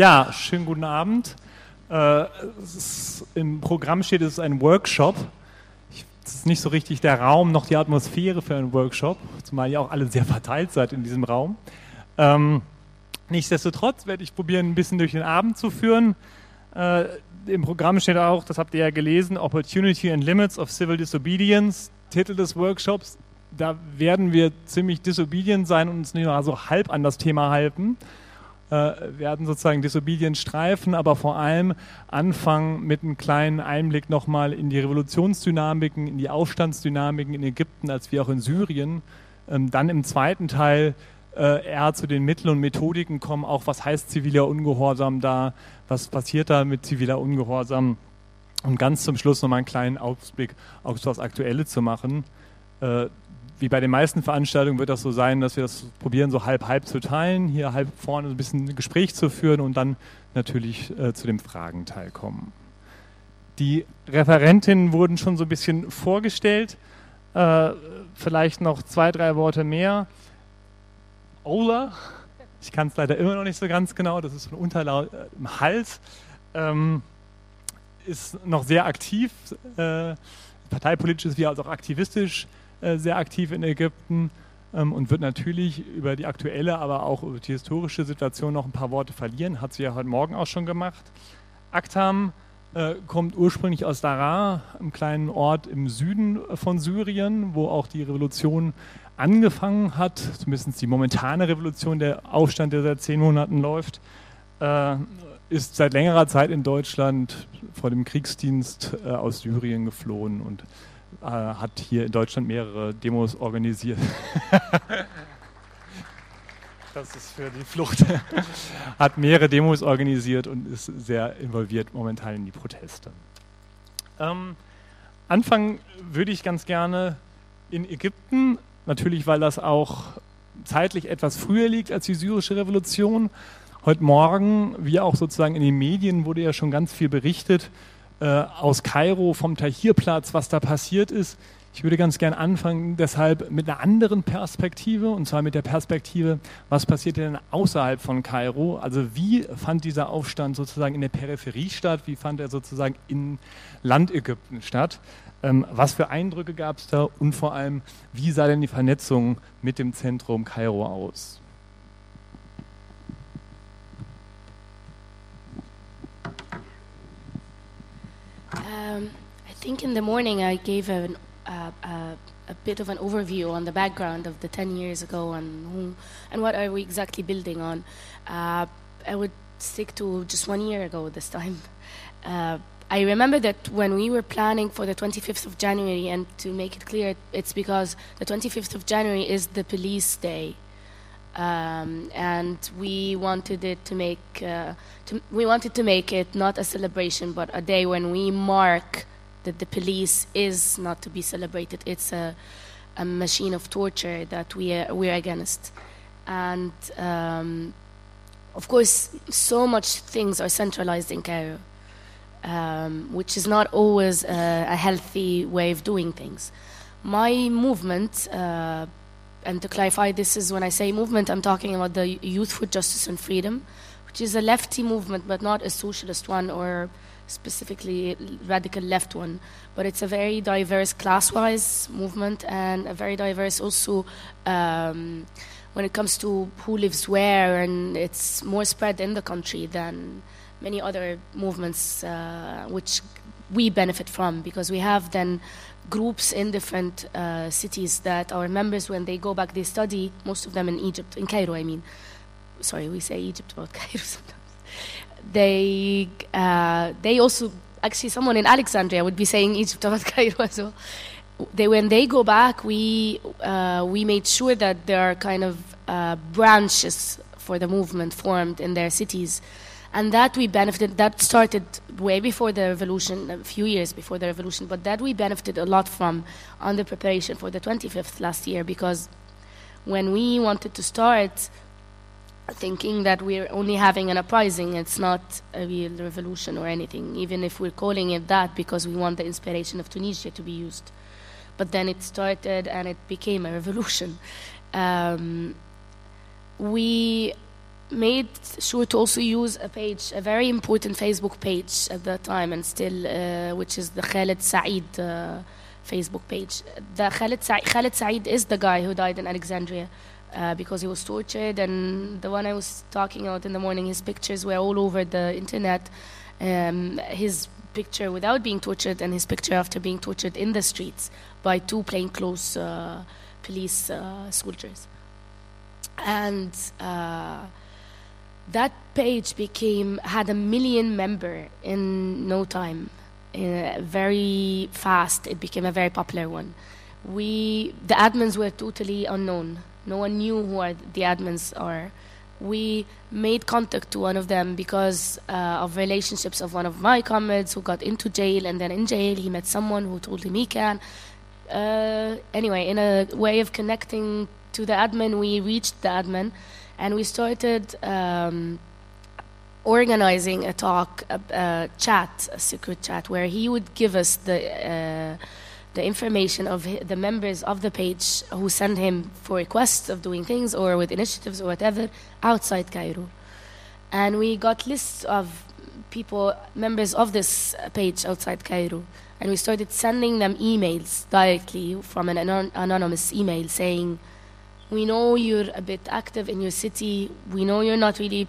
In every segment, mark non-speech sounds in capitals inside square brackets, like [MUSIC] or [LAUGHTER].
Ja, schönen guten Abend. Äh, ist, Im Programm steht, es ist ein Workshop. Es ist nicht so richtig der Raum noch die Atmosphäre für einen Workshop, zumal ihr auch alle sehr verteilt seid in diesem Raum. Ähm, nichtsdestotrotz werde ich probieren, ein bisschen durch den Abend zu führen. Äh, Im Programm steht auch, das habt ihr ja gelesen, Opportunity and Limits of Civil Disobedience, Titel des Workshops. Da werden wir ziemlich disobedient sein und uns nicht nur so halb an das Thema halten werden sozusagen Disobedient streifen, aber vor allem anfangen mit einem kleinen Einblick nochmal in die Revolutionsdynamiken, in die Aufstandsdynamiken in Ägypten als wie auch in Syrien. Ähm, dann im zweiten Teil äh, eher zu den Mitteln und Methodiken kommen, auch was heißt ziviler Ungehorsam da, was passiert da mit ziviler Ungehorsam und ganz zum Schluss nochmal einen kleinen Ausblick auf das Aktuelle zu machen. Wie bei den meisten Veranstaltungen wird das so sein, dass wir das probieren, so halb-halb zu teilen, hier halb vorne ein bisschen Gespräch zu führen und dann natürlich äh, zu dem Fragenteil kommen. Die Referentinnen wurden schon so ein bisschen vorgestellt. Äh, vielleicht noch zwei, drei Worte mehr. Ola, ich kann es leider immer noch nicht so ganz genau, das ist von Unterlaut äh, im Hals, ähm, ist noch sehr aktiv, äh, parteipolitisch ist wie auch aktivistisch sehr aktiv in Ägypten ähm, und wird natürlich über die aktuelle, aber auch über die historische Situation noch ein paar Worte verlieren. Hat sie ja heute Morgen auch schon gemacht. Aktam äh, kommt ursprünglich aus Daraa, einem kleinen Ort im Süden von Syrien, wo auch die Revolution angefangen hat, zumindest die momentane Revolution, der Aufstand, der seit zehn Monaten läuft, äh, ist seit längerer Zeit in Deutschland vor dem Kriegsdienst äh, aus Syrien geflohen und äh, hat hier in Deutschland mehrere Demos organisiert. [LAUGHS] das ist für die Flucht. [LAUGHS] hat mehrere Demos organisiert und ist sehr involviert momentan in die Proteste. Ähm, anfangen würde ich ganz gerne in Ägypten, natürlich weil das auch zeitlich etwas früher liegt als die syrische Revolution. Heute Morgen, wie auch sozusagen in den Medien, wurde ja schon ganz viel berichtet äh, aus Kairo vom Tahrirplatz, was da passiert ist. Ich würde ganz gern anfangen, deshalb mit einer anderen Perspektive, und zwar mit der Perspektive, was passiert denn außerhalb von Kairo? Also wie fand dieser Aufstand sozusagen in der Peripherie statt? Wie fand er sozusagen in Landägypten statt? Ähm, was für Eindrücke gab es da? Und vor allem, wie sah denn die Vernetzung mit dem Zentrum Kairo aus? Um, I think in the morning I gave a bit of an overview on the background of the 10 years ago and and what are we exactly building on. Uh, I would stick to just one year ago this time. Uh, I remember that when we were planning for the 25th of January, and to make it clear, it's because the 25th of January is the police day. Um, and we wanted it to make uh, to, we wanted to make it not a celebration but a day when we mark that the police is not to be celebrated. It's a, a machine of torture that we are, we're against. And um, of course so much things are centralized in Cairo um, which is not always a, a, healthy way of doing things. My movement uh, and to clarify, this is when I say movement, I'm talking about the Youth for Justice and Freedom, which is a lefty movement, but not a socialist one or specifically radical left one. But it's a very diverse class-wise movement and a very diverse also um, when it comes to who lives where, and it's more spread in the country than many other movements uh, which we benefit from because we have then groups in different uh, cities that our members, when they go back, they study, most of them in Egypt, in Cairo, I mean. Sorry, we say Egypt about [LAUGHS] Cairo sometimes. They, uh, they also, actually, someone in Alexandria would be saying Egypt [LAUGHS] about Cairo as well. They, when they go back, we, uh, we made sure that there are kind of uh, branches for the movement formed in their cities and that we benefited that started way before the revolution a few years before the revolution but that we benefited a lot from on the preparation for the 25th last year because when we wanted to start thinking that we're only having an uprising it's not a real revolution or anything even if we're calling it that because we want the inspiration of tunisia to be used. But then it started and it became a revolution. [LAUGHS] Um, we made sure to also use a page, a very important Facebook page at that time, and still, uh, which is the Khalid Saeed uh, Facebook page. The Khalid Saeed, Khalid Saeed is the guy who died in Alexandria. Uh, because he was tortured, and the one I was talking about in the morning, his pictures were all over the internet. Um, his picture without being tortured, and his picture after being tortured in the streets by two plainclothes uh, police uh, soldiers. And uh, that page became had a million member in no time. Uh, very fast, it became a very popular one. We the admins were totally unknown. No one knew who are the admins are. We made contact to one of them because uh, of relationships of one of my comrades who got into jail, and then in jail he met someone who told him he can. Uh, anyway, in a way of connecting to the admin, we reached the admin, and we started um, organizing a talk, a, a, chat, a secret chat, where he would give us the uh, the information of the members of the page who send him for requests of doing things or with initiatives or whatever outside Cairo. And we got lists of people, members of this page outside Cairo. And we started sending them emails directly from an anon- anonymous email saying, We know you're a bit active in your city. We know you're not really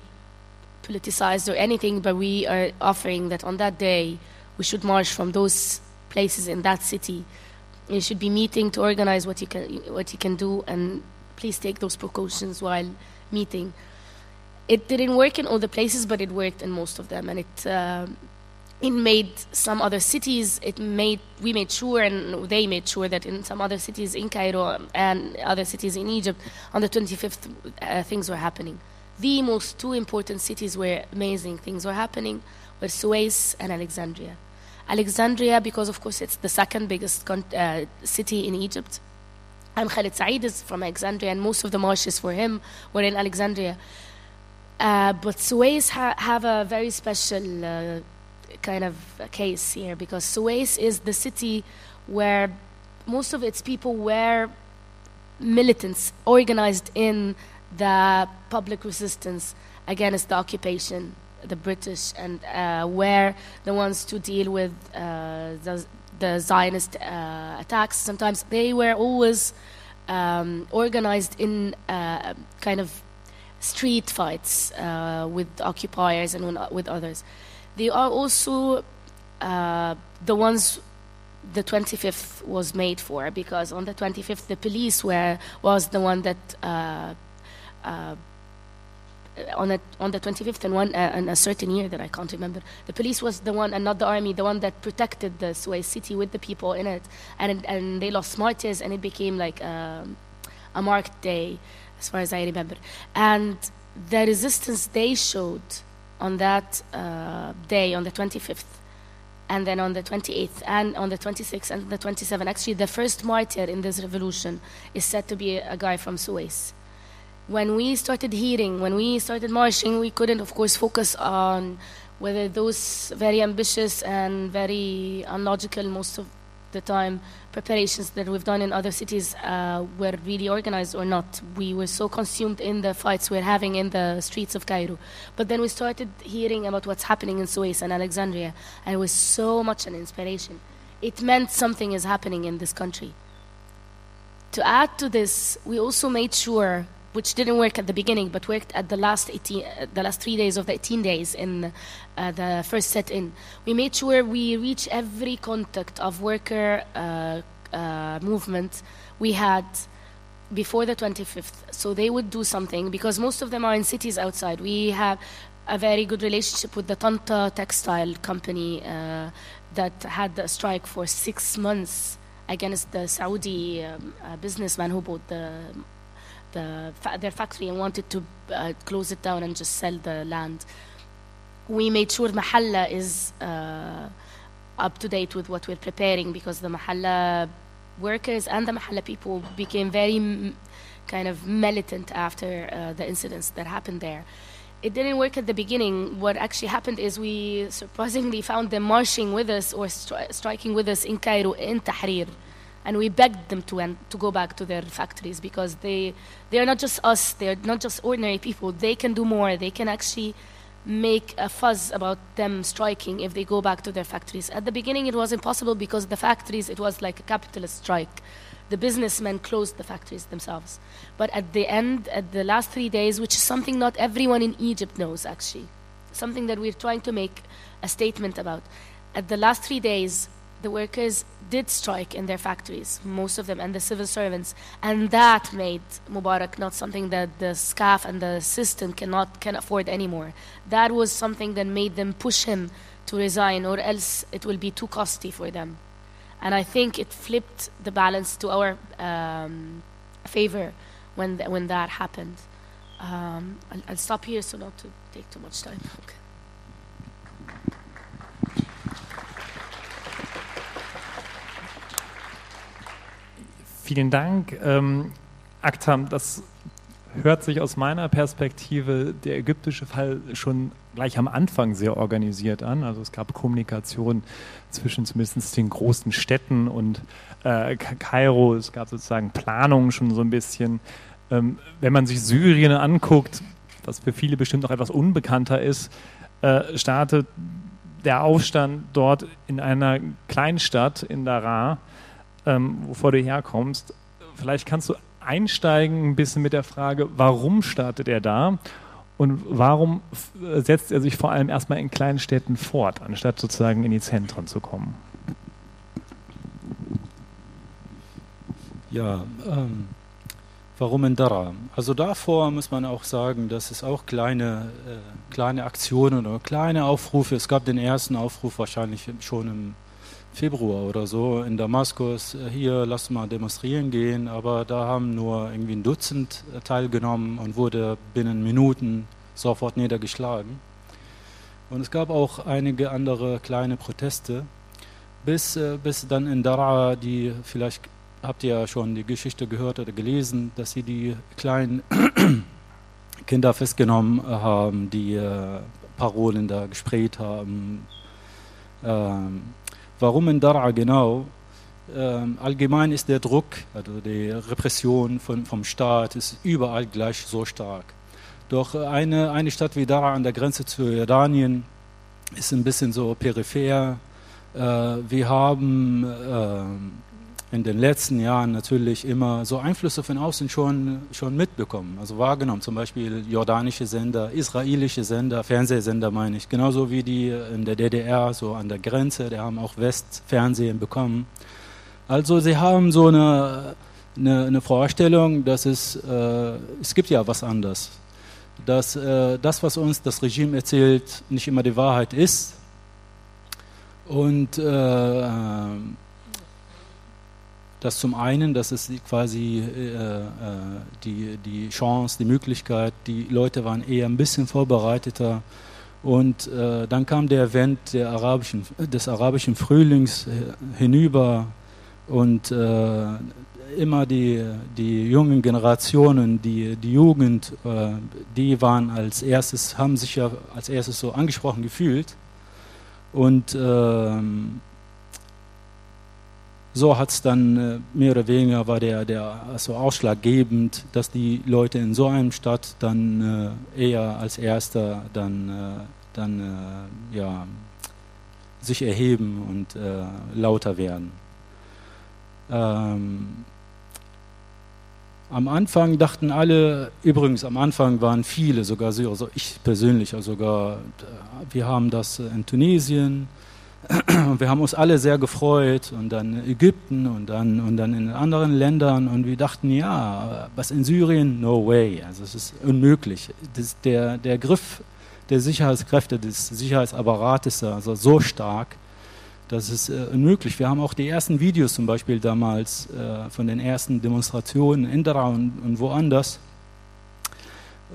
politicized or anything, but we are offering that on that day we should march from those places in that city. You should be meeting to organize what you can what you can do, and please take those precautions while meeting. It didn't work in all the places, but it worked in most of them, and it uh, it made some other cities. It made we made sure, and they made sure that in some other cities in Cairo and other cities in Egypt, on the 25th, uh, things were happening. The most two important cities where amazing things were happening were Suez and Alexandria. Alexandria, because of course it's the second biggest uh, city in Egypt. And Khalid Saeed is from Alexandria, and most of the marches for him were in Alexandria. Uh, but Suez ha- have a very special uh, kind of case here because Suez is the city where most of its people were militants organized in the public resistance against the occupation the British and uh, were the ones to deal with uh, the, the Zionist uh, attacks. Sometimes they were always um, organized in uh, kind of street fights uh, with occupiers and with others. They are also uh, the ones the 25th was made for because on the 25th the police were was the one that on, a, on the 25th and one uh, in a certain year that I can't remember, the police was the one and not the army, the one that protected the Suez city with the people in it, and and they lost martyrs, and it became like um, a marked day, as far as I remember, and the resistance they showed on that uh, day on the 25th. And then on the 28th and on the 26th and the 27th, actually, the first martyr in this revolution is said to be a guy from Suez when we started hearing, when we started marching, we couldn't, of course, focus on whether those very ambitious and very unlogical, most of the time, preparations that we've done in other cities uh, were really organized or not. We were so consumed in the fights we're having in the streets of Cairo. But then we started hearing about what's happening in Suez and Alexandria, and it was so much an inspiration. It meant something is happening in this country. To add to this, we also made sure which didn't work at the beginning, but worked at the last 18, uh, the last three days of the 18 days in uh, the first set-in. We made sure we reach every contact of worker uh, movement we had before the 25th, so they would do something because most of them are in cities outside. We have a very good relationship with the Tanta textile company uh, that had a strike for six months against the Saudi um, uh, businessman who bought the the fa- their factory and wanted to uh, close it down and just sell the land. We made sure Mahalla is uh, up to date with what we're preparing because the Mahalla workers and the Mahalla people became very kind of militant after uh, the incidents that happened there. It didn't work at the beginning. What actually happened is we surprisingly found them marching with us or stri- striking with us in Cairo, in Tahrir and we begged them to end, to go back to their factories because they they are not just us they are not just ordinary people. They can do more. They can actually make a fuss about them striking if they go back to their factories. At the beginning it was impossible because the factories it was like a capitalist strike. The businessmen closed the factories themselves. But at the end at the last 3 days which is something not everyone in Egypt knows actually something that we're trying to make a statement about at the last 3 days the workers did strike in their factories, most of them, and the civil servants, and that made Mubarak not something that the SCAF and the system cannot can afford anymore. That was something that made them push him to resign, or else it will be too costly for them. And I think it flipped the balance to our um, favor when th- when that happened. Um, I'll, I'll stop here so not to take too much time. Okay. Vielen Dank. Ähm, Aktam, das hört sich aus meiner Perspektive der ägyptische Fall schon gleich am Anfang sehr organisiert an. Also es gab Kommunikation zwischen zumindest den großen Städten und äh, Kairo. Es gab sozusagen Planungen schon so ein bisschen. Ähm, wenn man sich Syrien anguckt, was für viele bestimmt noch etwas unbekannter ist, äh, startet der Aufstand dort in einer Kleinstadt in Daraa ähm, wovor du herkommst. Vielleicht kannst du einsteigen ein bisschen mit der Frage, warum startet er da und warum setzt er sich vor allem erstmal in kleinen Städten fort, anstatt sozusagen in die Zentren zu kommen? Ja, ähm, warum in Dara? Also davor muss man auch sagen, dass es auch kleine, äh, kleine Aktionen oder kleine Aufrufe, es gab den ersten Aufruf wahrscheinlich schon im Februar oder so in Damaskus, äh, hier lass mal demonstrieren gehen, aber da haben nur irgendwie ein Dutzend äh, teilgenommen und wurde binnen Minuten sofort niedergeschlagen. Und es gab auch einige andere kleine Proteste, bis, äh, bis dann in Dara, die vielleicht habt ihr ja schon die Geschichte gehört oder gelesen, dass sie die kleinen [CLEARS THROAT] Kinder festgenommen haben, die Parolen da gesprayt haben. Ähm, Warum in Dar'a genau? Ähm, allgemein ist der Druck, also die Repression von, vom Staat, ist überall gleich so stark. Doch eine, eine Stadt wie Dar'a an der Grenze zu Jordanien ist ein bisschen so peripher. Äh, wir haben äh, in den letzten Jahren natürlich immer so Einflüsse von außen schon, schon mitbekommen, also wahrgenommen, zum Beispiel jordanische Sender, israelische Sender, Fernsehsender meine ich, genauso wie die in der DDR, so an der Grenze, die haben auch Westfernsehen bekommen. Also sie haben so eine, eine, eine Vorstellung, dass es, äh, es gibt ja was anderes, dass äh, das, was uns das Regime erzählt, nicht immer die Wahrheit ist. Und äh, das zum einen, dass es quasi äh, äh, die, die Chance, die Möglichkeit, die Leute waren eher ein bisschen vorbereiteter. Und äh, dann kam der Event der arabischen, des arabischen Frühlings äh, hinüber und äh, immer die, die jungen Generationen, die, die Jugend, äh, die waren als erstes, haben sich ja als erstes so angesprochen gefühlt. Und ähm, so hat es dann äh, mehr oder weniger war der, der also ausschlaggebend, dass die Leute in so einem Stadt dann äh, eher als Erster dann, äh, dann ja, sich erheben und äh, lauter werden. Ähm, am Anfang dachten alle, übrigens am Anfang waren viele, sogar also ich persönlich, also sogar, wir haben das in Tunesien, wir haben uns alle sehr gefreut und dann Ägypten und dann, und dann in anderen Ländern und wir dachten, ja, was in Syrien? No way. Also es ist unmöglich. Das, der, der Griff der Sicherheitskräfte, des Sicherheitsapparates also so stark, das ist äh, unmöglich. Wir haben auch die ersten Videos zum Beispiel damals äh, von den ersten Demonstrationen in Dara und, und woanders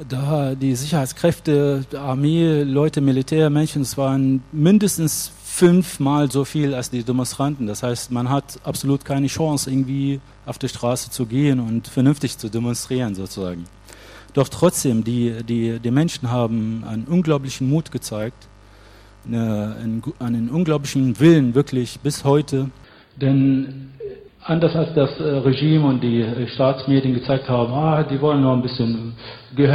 da die Sicherheitskräfte, Armee, Leute, Militär, Menschen, es waren mindestens fünfmal so viel als die Demonstranten. Das heißt, man hat absolut keine Chance, irgendwie auf die Straße zu gehen und vernünftig zu demonstrieren, sozusagen. Doch trotzdem, die, die, die Menschen haben einen unglaublichen Mut gezeigt, eine, einen, einen unglaublichen Willen, wirklich bis heute. Denn anders als das äh, Regime und die äh, Staatsmedien gezeigt haben, ah, die wollen nur ein bisschen Ge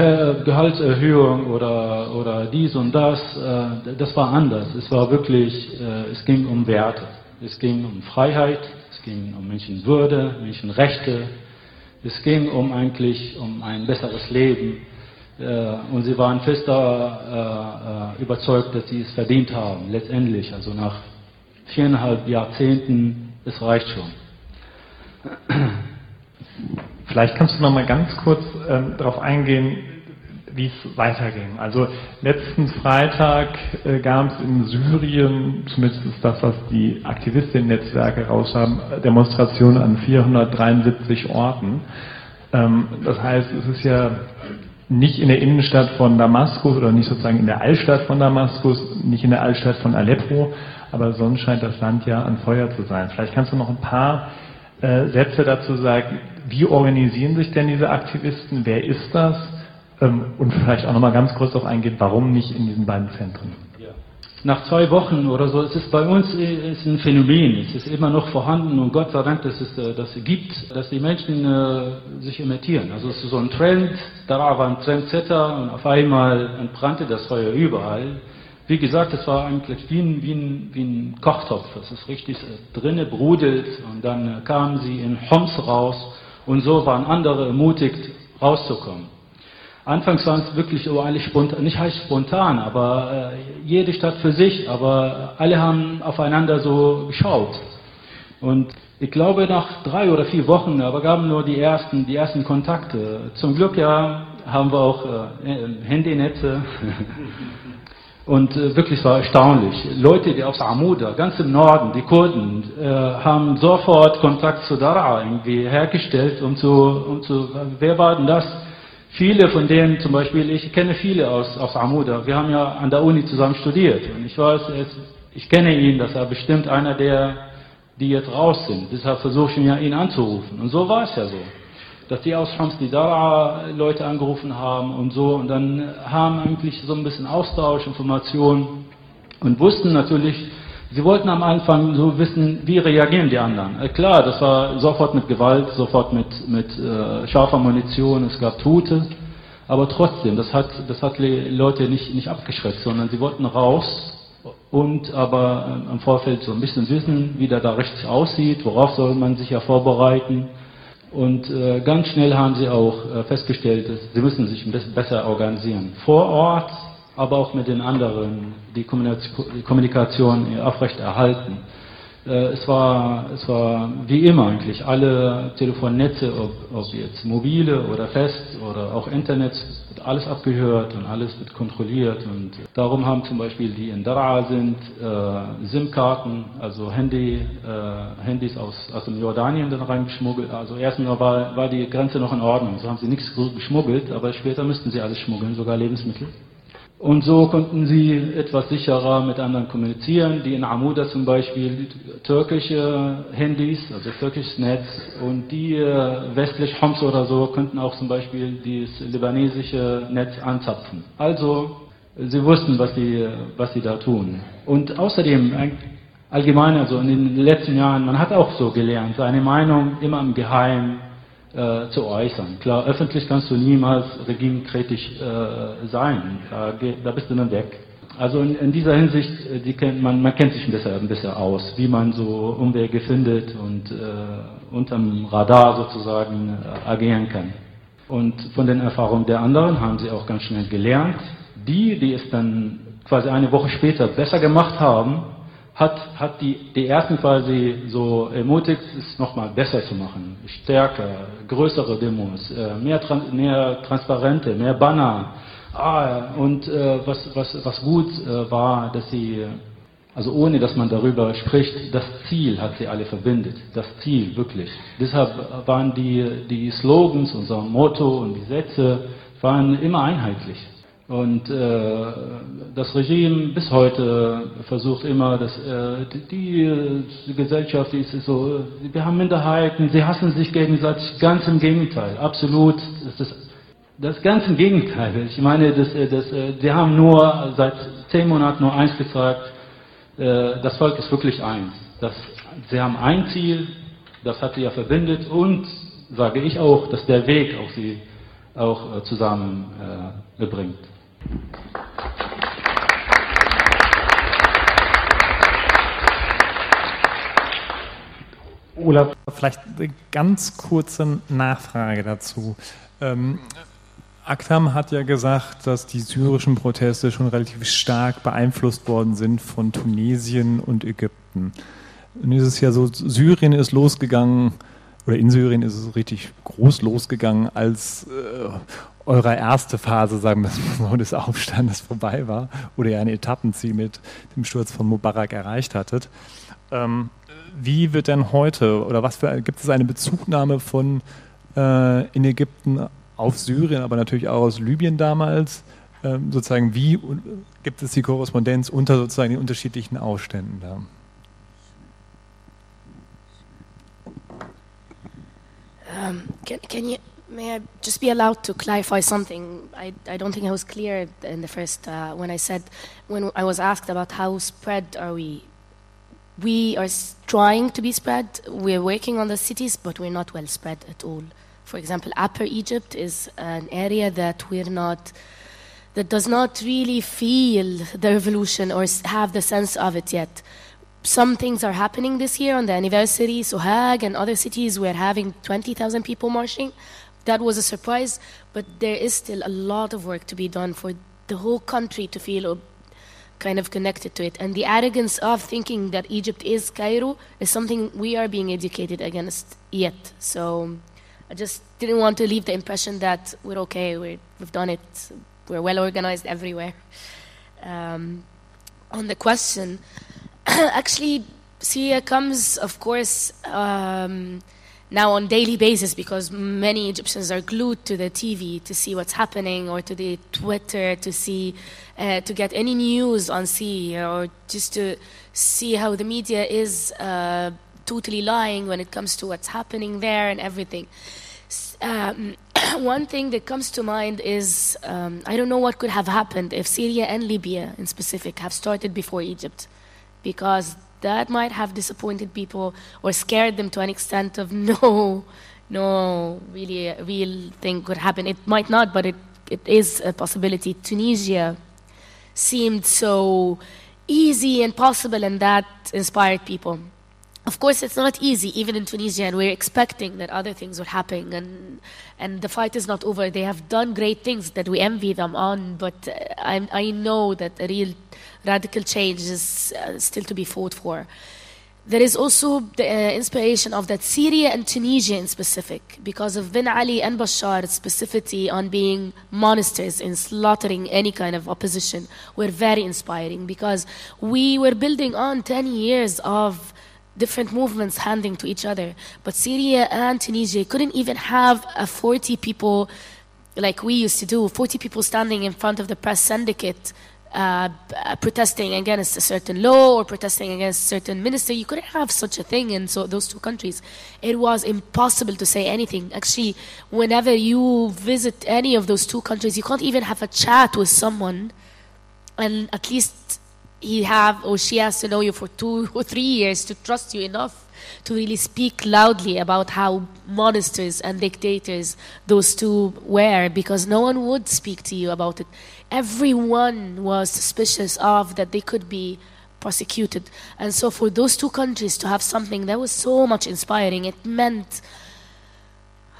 Gehaltserhöhung oder, oder dies und das, äh, das war anders. Es war wirklich, es ging um Werte. Es ging um Freiheit, es ging um Menschenwürde, Menschenrechte. Es ging um eigentlich um ein besseres Leben. Und sie waren fester überzeugt, dass sie es verdient haben, letztendlich. Also nach viereinhalb Jahrzehnten, es reicht schon. Vielleicht kannst du noch mal ganz kurz ähm, darauf eingehen, wie es weiterging. Also letzten Freitag äh, gab es in Syrien, zumindest ist das, was die Aktivistinnen-Netzwerke raus haben, Demonstrationen an 473 Orten. Ähm, das heißt, es ist ja nicht in der Innenstadt von Damaskus oder nicht sozusagen in der Altstadt von Damaskus, nicht in der Altstadt von Aleppo, aber sonst scheint das Land ja an Feuer zu sein. Vielleicht kannst du noch ein paar äh, Sätze dazu sagen, wie organisieren sich denn diese Aktivisten, wer ist das? Ähm, und vielleicht auch nochmal ganz kurz darauf eingehen, warum nicht in diesen beiden Zentren? Nach zwei Wochen oder so, es ist bei uns äh, ist ein Phänomen, es ist immer noch vorhanden und Gott sei Dank, dass es äh, das gibt, dass die Menschen äh, sich imitieren. Also es ist so ein Trend, da war ein Trendsetter und auf einmal entbrannte das Feuer überall. Wie gesagt, es war eigentlich wie ein, wie ein, wie ein Kochtopf. Es ist richtig äh, drinne brodelt und dann äh, kamen sie in Homs raus und so waren andere ermutigt, rauszukommen. Anfangs waren es wirklich oh, eigentlich spontan, nicht heißt spontan, aber äh, jede Stadt für sich, aber alle haben aufeinander so geschaut. Und ich glaube, nach drei oder vier Wochen, aber gaben nur die ersten, die ersten Kontakte. Zum Glück ja haben wir auch äh, Handynetze [LAUGHS] Und äh, wirklich war erstaunlich. Leute, die aus Amuda, ganz im Norden, die Kurden, äh, haben sofort Kontakt zu Dara irgendwie hergestellt, um zu, um zu, wer war denn das? Viele von denen, zum Beispiel, ich kenne viele aus, aus Amuda. Wir haben ja an der Uni zusammen studiert. Und ich weiß, ich kenne ihn, dass er bestimmt einer der, die jetzt raus sind. Deshalb versuche ich ja, ihn anzurufen. Und so war es ja so dass die aus Shams die Dara Leute angerufen haben und so und dann haben eigentlich so ein bisschen Austausch, Informationen und wussten natürlich, sie wollten am Anfang so wissen, wie reagieren die anderen. Äh, klar, das war sofort mit Gewalt, sofort mit, mit äh, scharfer Munition, es gab Tote, aber trotzdem, das hat, das hat die Leute nicht, nicht abgeschreckt, sondern sie wollten raus und aber äh, im Vorfeld so ein bisschen wissen, wie der da richtig aussieht, worauf soll man sich ja vorbereiten. Und äh, ganz schnell haben sie auch äh, festgestellt, dass sie müssen sich ein bisschen besser organisieren. Vor Ort, aber auch mit den anderen, die Kommunikation aufrechterhalten. Äh, es, war, es war wie immer eigentlich, alle Telefonnetze, ob, ob jetzt mobile oder fest oder auch Internet, wird alles abgehört und alles wird kontrolliert. Und darum haben zum Beispiel die in Daraa sind äh, SIM-Karten, also Handy, äh, Handys aus, aus dem Jordanien dann reingeschmuggelt. Also erstens war, war die Grenze noch in Ordnung, so haben sie nichts geschmuggelt, aber später müssten sie alles schmuggeln, sogar Lebensmittel. Und so konnten sie etwas sicherer mit anderen kommunizieren, die in Amuda zum Beispiel türkische Handys, also türkisches Netz, und die äh, westlich Homs oder so könnten auch zum Beispiel das libanesische Netz anzapfen. Also sie wussten, was sie, was sie da tun. Und außerdem allgemein, also in den letzten Jahren, man hat auch so gelernt, seine Meinung immer im Geheimen äh, zu äußern. Klar, öffentlich kannst du niemals regimekritisch äh, sein, da, da, bist du dann weg. Also in, in dieser Hinsicht, äh, kennt man, man kennt sich ein bisschen, ein bisschen aus, wie man so Umwege findet und äh, unterm Radar sozusagen äh, agieren kann. Und von den Erfahrungen der anderen haben sie auch ganz schnell gelernt. Die, die es dann quasi eine Woche später besser gemacht haben, hat, hat die, die ersten quasi so ermutigt, es nochmal besser zu machen. Stärker, größere Demos, äh, mehr, mehr Transparente, mehr Banner. Ah, und äh, was, was, was gut äh, war, dass sie, also ohne dass man darüber spricht, das Ziel hat sie alle verbindet. Das Ziel, wirklich. Deshalb waren die, die Slogans, unser Motto und die Sätze, waren immer einheitlich. Und äh, das Regime bis heute versucht immer, dass äh, die, die, Gesellschaft die ist so, wir haben Minderheiten, sie hassen sich gegenseitig, ganz im Gegenteil, absolut. Das ist das ganze Gegenteil. Ich meine, das, äh, das, äh, sie haben nur seit zehn Monaten nur eins gesagt, äh, das Volk ist wirklich eins. Das, sie haben ein Ziel Das hat sie ja verbindet und, sage ich auch, dass der Weg auch sie auch äh, zusammenbringt. Olaf, vielleicht eine ganz kurze Nachfrage dazu. Ähm, Aktham hat ja gesagt, dass die syrischen Proteste schon relativ stark beeinflusst worden sind von Tunesien und Ägypten. Nun ist es ja so, Syrien ist losgegangen, oder in Syrien ist es richtig groß losgegangen, als äh, eure erste Phase, sagen wir so, des Aufstandes vorbei war oder ihr ein Etappenziel mit dem Sturz von Mubarak erreicht hattet. Ähm, wie wird denn heute oder was für gibt es eine Bezugnahme von äh, in Ägypten auf Syrien, aber natürlich auch aus Libyen damals? Ähm, sozusagen, wie gibt es die Korrespondenz unter sozusagen den unterschiedlichen Ausständen da? Um, can, can you may I just be allowed to clarify something? I, I don't think I was clear in the first uh, when I said when I was asked about how spread are we we are trying to be spread. We're working on the cities, but we're not well spread at all. For example, Upper Egypt is an area that we're not, that does not really feel the revolution or have the sense of it yet. Some things are happening this year on the anniversary. Sohag and other cities, we're having 20,000 people marching. That was a surprise, but there is still a lot of work to be done for the whole country to feel kind of connected to it. And the arrogance of thinking that Egypt is Cairo is something we are being educated against yet. So I just didn't want to leave the impression that we're okay, we have done it, we're well organized everywhere. Um, on the question, [COUGHS] actually, Syria comes, of course. Um, now on daily basis because many Egyptians are glued to the TV to see what's happening or to the Twitter to see uh, to get any news on Syria or just to see how the media is uh, totally lying when it comes to what's happening there and everything. Um, [COUGHS] one thing that comes to mind is um, I don't know what could have happened if Syria and Libya in specific have started before Egypt because that might have disappointed people or scared them to an extent of [LAUGHS] no, no, really a real thing could happen. It might not, but it, it is a possibility. Tunisia seemed so easy and possible, and that inspired people. Of course, it's not easy, even in Tunisia, and we're expecting that other things would happen, and and the fight is not over. They have done great things that we envy them on, but uh, I, I know that a real radical change is uh, still to be fought for. There is also the uh, inspiration of that Syria and Tunisia in specific, because of Ben Ali and Bashar's specificity on being monsters in slaughtering any kind of opposition, were very inspiring because we were building on 10 years of different movements handing to each other. But Syria and Tunisia couldn't even have a 40 people like we used to do, 40 people standing in front of the press syndicate uh, protesting against a certain law or protesting against a certain minister. You couldn't have such a thing in so those two countries. It was impossible to say anything. Actually, whenever you visit any of those two countries, you can't even have a chat with someone, and at least he have or she has to know you for two [LAUGHS] or three years to trust you enough to really speak loudly about how monsters and dictators those two were because no one would speak to you about it everyone was suspicious of that they could be prosecuted. And so, for those two countries to have something that was so much inspiring, it meant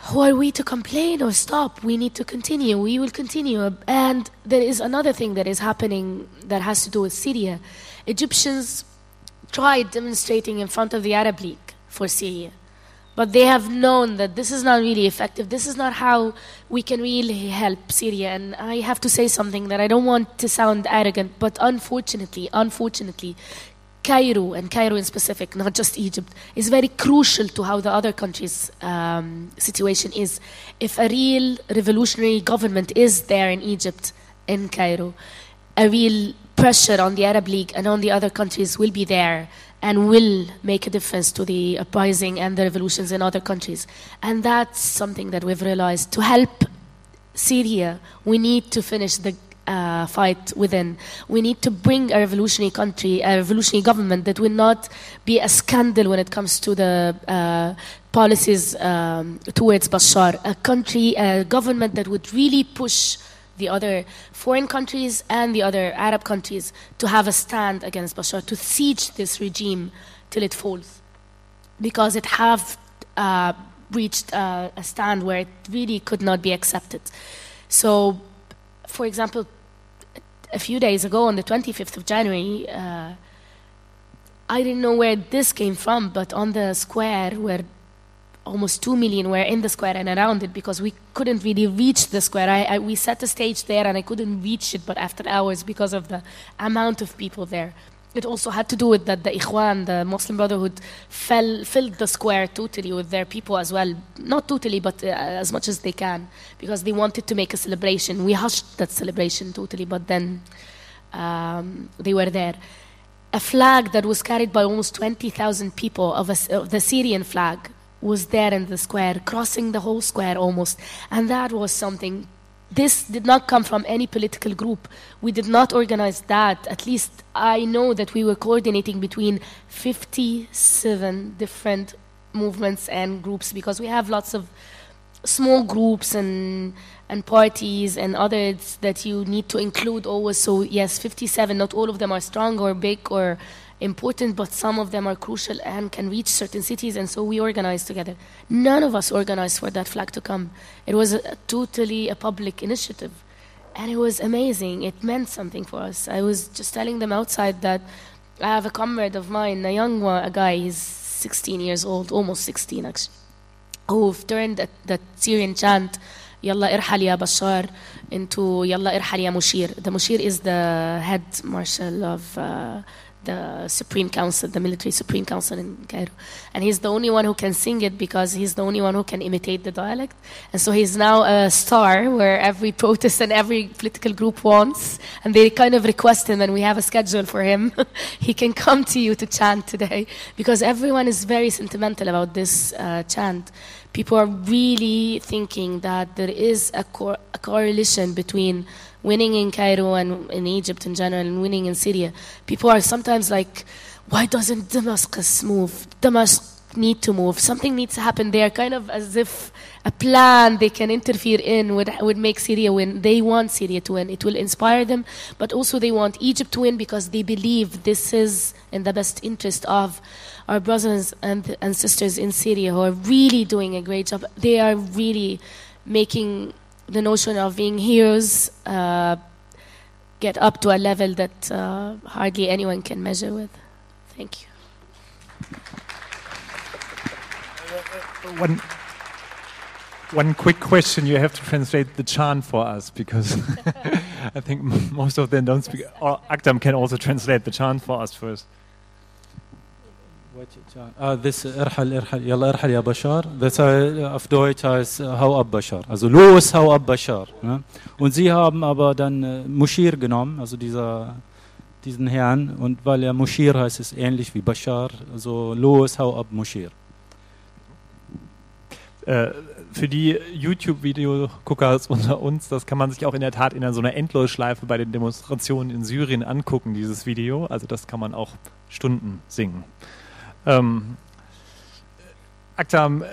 who are we to complain or stop? We need to continue. We will continue. And there is another thing that is happening that has to do with Syria. Egyptians tried demonstrating in front of the Arab League for Syria. But they have known that this is not really effective. This is not how we can really help Syria. And I have to say something that I don't want to sound arrogant, but unfortunately, unfortunately, Cairo, and Cairo in specific, not just Egypt, is very crucial to how the other countries' um, situation is. If a real revolutionary government is there in Egypt, in Cairo, a real pressure on the Arab League and on the other countries will be there and will make a difference to the uprising and the revolutions in other countries. And that's something that we've realized. To help Syria, we need to finish the uh, fight within. We need to bring a revolutionary country, a revolutionary government that will not be a scandal when it comes to the uh, policies um, towards Bashar. A country, a government that would really push the other foreign countries and the other Arab countries to have a stand against Bashar, to siege this regime till it falls. Because it have uh, reached uh, a stand where it really could not be accepted. So, for example, a few days ago on the 25th of January, uh, I didn't know where this came from, but on the square where almost 2 million were in the square and around it because we couldn't really reach the square. I, I, we set a stage there and I couldn't reach it, but after hours because of the amount of people there. It also had to do with that the Ikhwan, the Muslim Brotherhood, fell, filled the square totally with their people as well. Not totally, but uh, as much as they can, because they wanted to make a celebration. We hushed that celebration totally, but then um, they were there. A flag that was carried by almost 20,000 people of, a, of the Syrian flag was there in the square, crossing the whole square almost. And that was something. This did not come from any political group. We did not organize that. At least I know that we were coordinating between 57 different movements and groups because we have lots of small groups and and parties and others that you need to include always. So yes, 57. Not all of them are strong or big or important, but some of them are crucial and can reach certain cities, and so we organized together. None of us organized for that flag to come. It was a, totally a public initiative, and it was amazing. It meant something for us. I was just telling them outside that I have a comrade of mine, a young one, a guy, he's 16 years old, almost 16 actually, who turned that, that Syrian chant, Yalla ya Bashar, into Yalla ya Mushir. The Mushir is the head marshal of uh, the Supreme Council, the military Supreme Council in Cairo. And he's the only one who can sing it because he's the only one who can imitate the dialect. And so he's now a star where every [LAUGHS] protest and every political group wants. And they kind of request him, and we have a schedule for him. [LAUGHS] he can come to you to chant today because everyone is very sentimental about this uh, chant. People are really thinking that there is a, cor- a correlation between winning in Cairo and in Egypt in general and winning in Syria, people are sometimes like, why doesn't Damascus move? Damascus need to move. Something needs to happen there, kind of as if a plan they can interfere in would, would make Syria win. They want Syria to win. It will inspire them, but also they want Egypt to win because they believe this is in the best interest of our brothers and, and sisters in Syria who are really doing a great job. They are really making the notion of being heroes uh, get up to a level that uh, hardly anyone can measure with. Thank you. One, one quick question. You have to translate the chant for us because [LAUGHS] I think [LAUGHS] most of them don't speak. Or Aktham can also translate the chant for us first. Uh, this Irhal, Irhal, Yalla Irhal Ya Bashar, das auf Deutsch heißt Hau ab Bashar, also los, hau ab Bashar. Und sie haben aber dann äh, Mushir genommen, also dieser, diesen Herrn, und weil er Mushir heißt, ist ähnlich wie Bashar, also los, hau ab Mushir. Äh, für die YouTube-Video-Gucker unter uns, das kann man sich auch in der Tat in so einer Endlosschleife bei den Demonstrationen in Syrien angucken, dieses Video. Also das kann man auch Stunden singen. Ähm, Aktam, äh,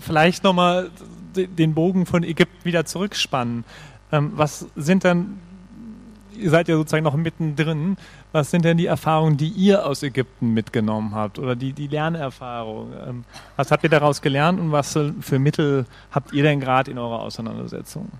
vielleicht nochmal den Bogen von Ägypten wieder zurückspannen. Ähm, was sind denn, ihr seid ja sozusagen noch mittendrin, was sind denn die Erfahrungen, die ihr aus Ägypten mitgenommen habt oder die, die Lernerfahrung? Ähm, was habt ihr daraus gelernt und was für Mittel habt ihr denn gerade in eurer Auseinandersetzung?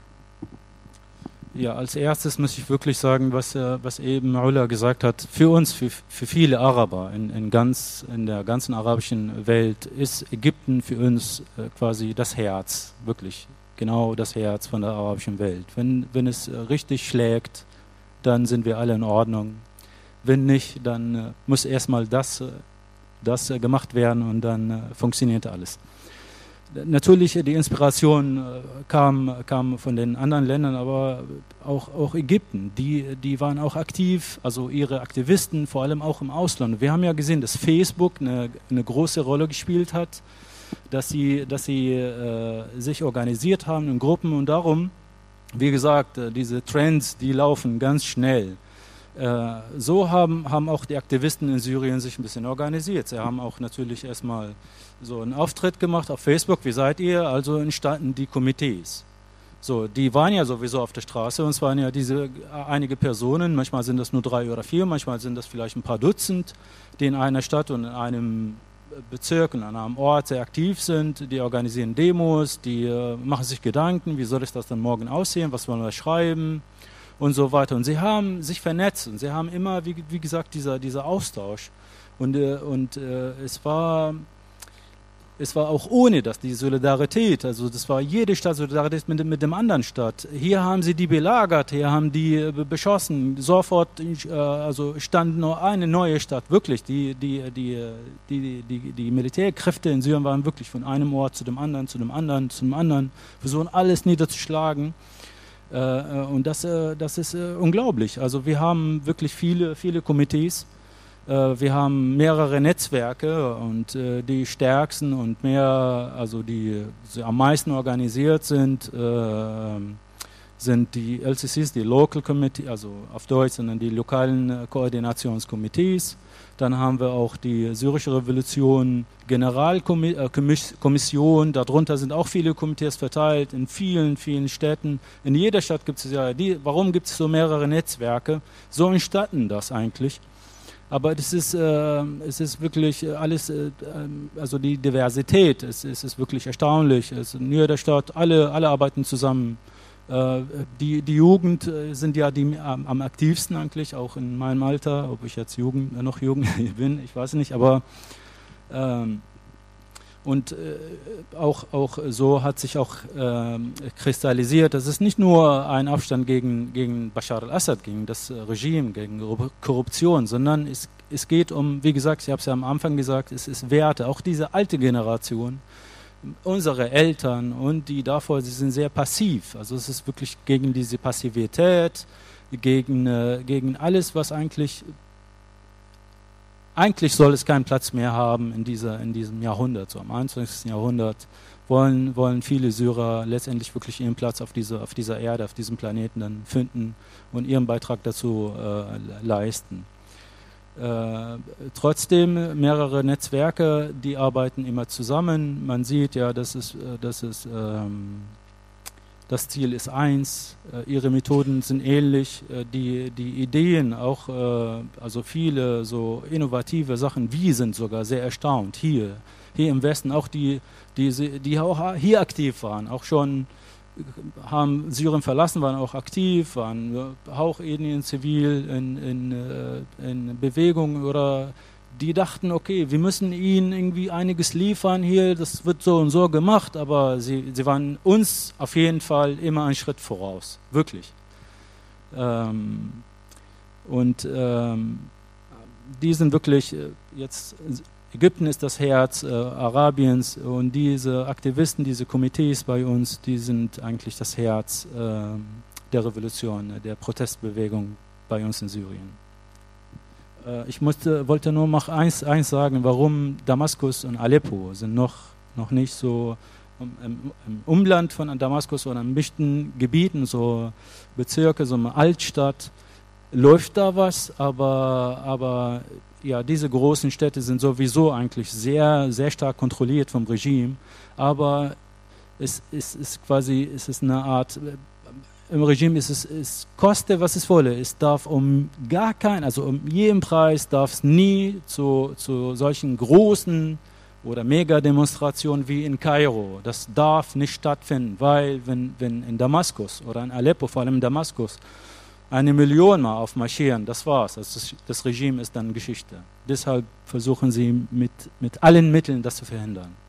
Ja, als erstes muss ich wirklich sagen, was, äh, was eben Ulla gesagt hat. Für uns, für, für viele Araber in, in, ganz, in der ganzen arabischen Welt ist Ägypten für uns äh, quasi das Herz, wirklich genau das Herz von der arabischen Welt. Wenn, wenn es äh, richtig schlägt, dann sind wir alle in Ordnung. Wenn nicht, dann muss erstmal das, das gemacht werden und dann funktioniert alles natürlich die Inspiration äh, kam, kam von den anderen Ländern, aber auch, auch Ägypten, die, die waren auch aktiv, also ihre Aktivisten, vor allem auch im Ausland. Wir haben ja gesehen, dass Facebook eine, eine große Rolle gespielt hat, dass sie, dass sie äh, sich organisiert haben in Gruppen und darum wie gesagt, äh, diese Trends, die laufen ganz schnell. Äh, so haben, haben auch die Aktivisten in Syrien sich ein bisschen organisiert. Sie haben auch natürlich erstmal so einen Auftritt gemacht auf Facebook, wie seid ihr? Also entstanden die Komitees. So, die waren ja sowieso auf der Straße und es waren ja diese äh, einige Personen, manchmal sind das nur drei oder vier, manchmal sind das vielleicht ein paar Dutzend, die in einer Stadt und in einem Bezirk und an einem Ort sehr aktiv sind, die organisieren Demos, die äh, machen sich Gedanken, wie soll es das dann morgen aussehen, was wollen wir schreiben und so weiter. Und sie haben sich vernetzt und sie haben immer, wie, wie gesagt, dieser, dieser Austausch. Und, äh, und äh, es war es war auch ohne das, die Solidarität. Also das war jede Stadt Solidarität mit, mit dem anderen Stadt. Hier haben sie die belagert, hier haben die äh, beschossen. Sofort äh, also stand nur eine neue Stadt, wirklich. Die, die, die, die, die, die Militärkräfte in Syrien waren wirklich von einem Ort zu dem anderen, zu dem anderen, zu dem anderen, versuchen alles niederzuschlagen. Äh, und das, das ist unglaublich. Also wir haben wirklich viele, viele Komitees wir haben mehrere Netzwerke und äh, die stärksten und mehr, also die, die am meisten organisiert sind, äh, sind die LCCs, die Local Committee, also auf Deutsch sind dann die lokalen Koordinationskomitees. Dann haben wir auch die syrische Revolution Generalkommission. Darunter sind auch viele Komitees verteilt in vielen, vielen Städten. In jeder Stadt gibt es ja, die, warum gibt es so mehrere Netzwerke? So entstanden das eigentlich. Aber das ist, äh, es ist wirklich alles, äh, ähm, also die Diversität, es, es ist wirklich erstaunlich. Es, in jeder Stadt, alle, alle arbeiten zusammen. Äh, die, die Jugend äh, sind ja die am, am, aktivsten eigentlich, auch in meinem Alter, ob ich jetzt Jugend, noch jung [LAUGHS] bin, ich weiß nicht, aber ähm, und äh, auch, auch so hat sich auch äh, kristallisiert, dass es nicht nur ein Aufstand gegen, gegen Bashar al-Assad, gegen das Regime, gegen Korruption, sondern es, es geht um, wie gesagt, ich habe es ja am Anfang gesagt, es ist Werte. Auch diese alte Generation, unsere Eltern und die davor, sie sind sehr passiv. Also es ist wirklich gegen diese Passivität, gegen, äh, gegen alles, was eigentlich eigentlich soll es keinen Platz mehr haben in, dieser, in diesem Jahrhundert, so am 21. Jahrhundert, wollen, wollen viele Syrer letztendlich wirklich ihren Platz auf, diese, auf dieser Erde, auf diesem Planeten dann finden und ihren Beitrag dazu äh, leisten. Äh, trotzdem mehrere Netzwerke, die arbeiten immer zusammen. Man sieht ja, dass es, äh, dass es ähm, das Ziel ist eins, äh, ihre Methoden sind ähnlich, äh, die, die Ideen, auch äh, also viele so innovative Sachen, wie sind sogar sehr erstaunt hier, hier im Westen, auch die, die, die auch hier aktiv waren, auch schon haben Syrien verlassen, waren auch aktiv, waren Hauchethnien zivil in, in, in Bewegung oder die dachten, okay, wir müssen ihnen irgendwie einiges liefern hier, das wird so und so gemacht, aber sie, sie waren uns auf jeden Fall immer einen Schritt voraus, wirklich. Ähm, und ähm, die sind wirklich äh, jetzt, Ägypten ist das Herz äh, Arabiens und diese Aktivisten, diese Komitees bei uns, die sind eigentlich das Herz äh, der Revolution, der Protestbewegung bei uns in Syrien. Äh, ich musste, wollte nur noch eins, eins sagen, warum Damaskus und Aleppo sind noch, noch nicht so im, im Umland von Damaskus oder in bestimmten Gebieten, so Bezirke, so eine Altstadt, läuft da was, aber, aber ja, diese großen Städte sind sowieso eigentlich sehr, sehr stark kontrolliert vom Regime, aber es, es ist quasi es ist eine Art im Regime ist es, es koste, was es wolle. Es darf um gar keinen, also um jeden Preis darf es nie zu, zu solchen großen oder Mega-Demonstrationen wie in Kairo. Das darf nicht stattfinden, weil wenn, wenn in Damaskus oder in Aleppo, vor allem in Damaskus, eine Million mal aufmarschieren, das war's. Also das, das Regime ist dann Geschichte. Deshalb versuchen sie mit, mit allen Mitteln das zu verhindern.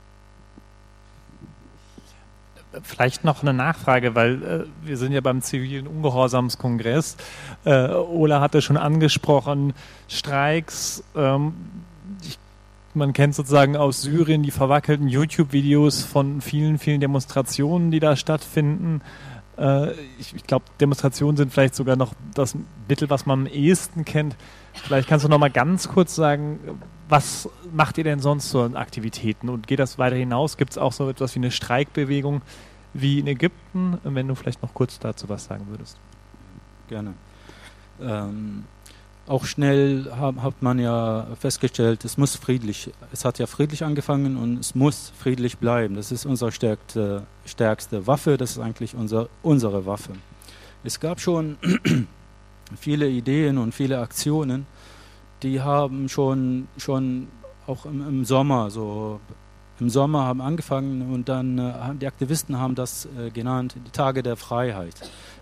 Vielleicht noch eine Nachfrage, weil äh, wir sind ja beim zivilen Ungehorsamskongress. Äh, Ola hatte schon angesprochen, Streiks. Ähm, ich, man kennt sozusagen aus Syrien die verwackelten YouTube-Videos von vielen, vielen Demonstrationen, die da stattfinden. Äh, ich, ich glaube, Demonstrationen sind vielleicht sogar noch das Mittel, was man am ehesten kennt. Vielleicht kannst du noch mal ganz kurz sagen, was macht ihr denn sonst so an Aktivitäten und geht das weiter hinaus? Gibt es auch so etwas wie eine Streikbewegung wie in Ägypten, wenn du vielleicht noch kurz dazu was sagen würdest. Gerne. Ähm, auch schnell hab, hat man ja festgestellt, es muss friedlich, es hat ja friedlich angefangen und es muss friedlich bleiben. Das ist unsere stärkste, stärkste Waffe, das ist eigentlich unser, unsere Waffe. Es gab schon [CLEARS THROAT] viele Ideen und viele Aktionen, die haben schon, schon auch im, im Sommer so im Sommer haben angefangen und dann äh, die Aktivisten haben das äh, genannt die Tage der Freiheit.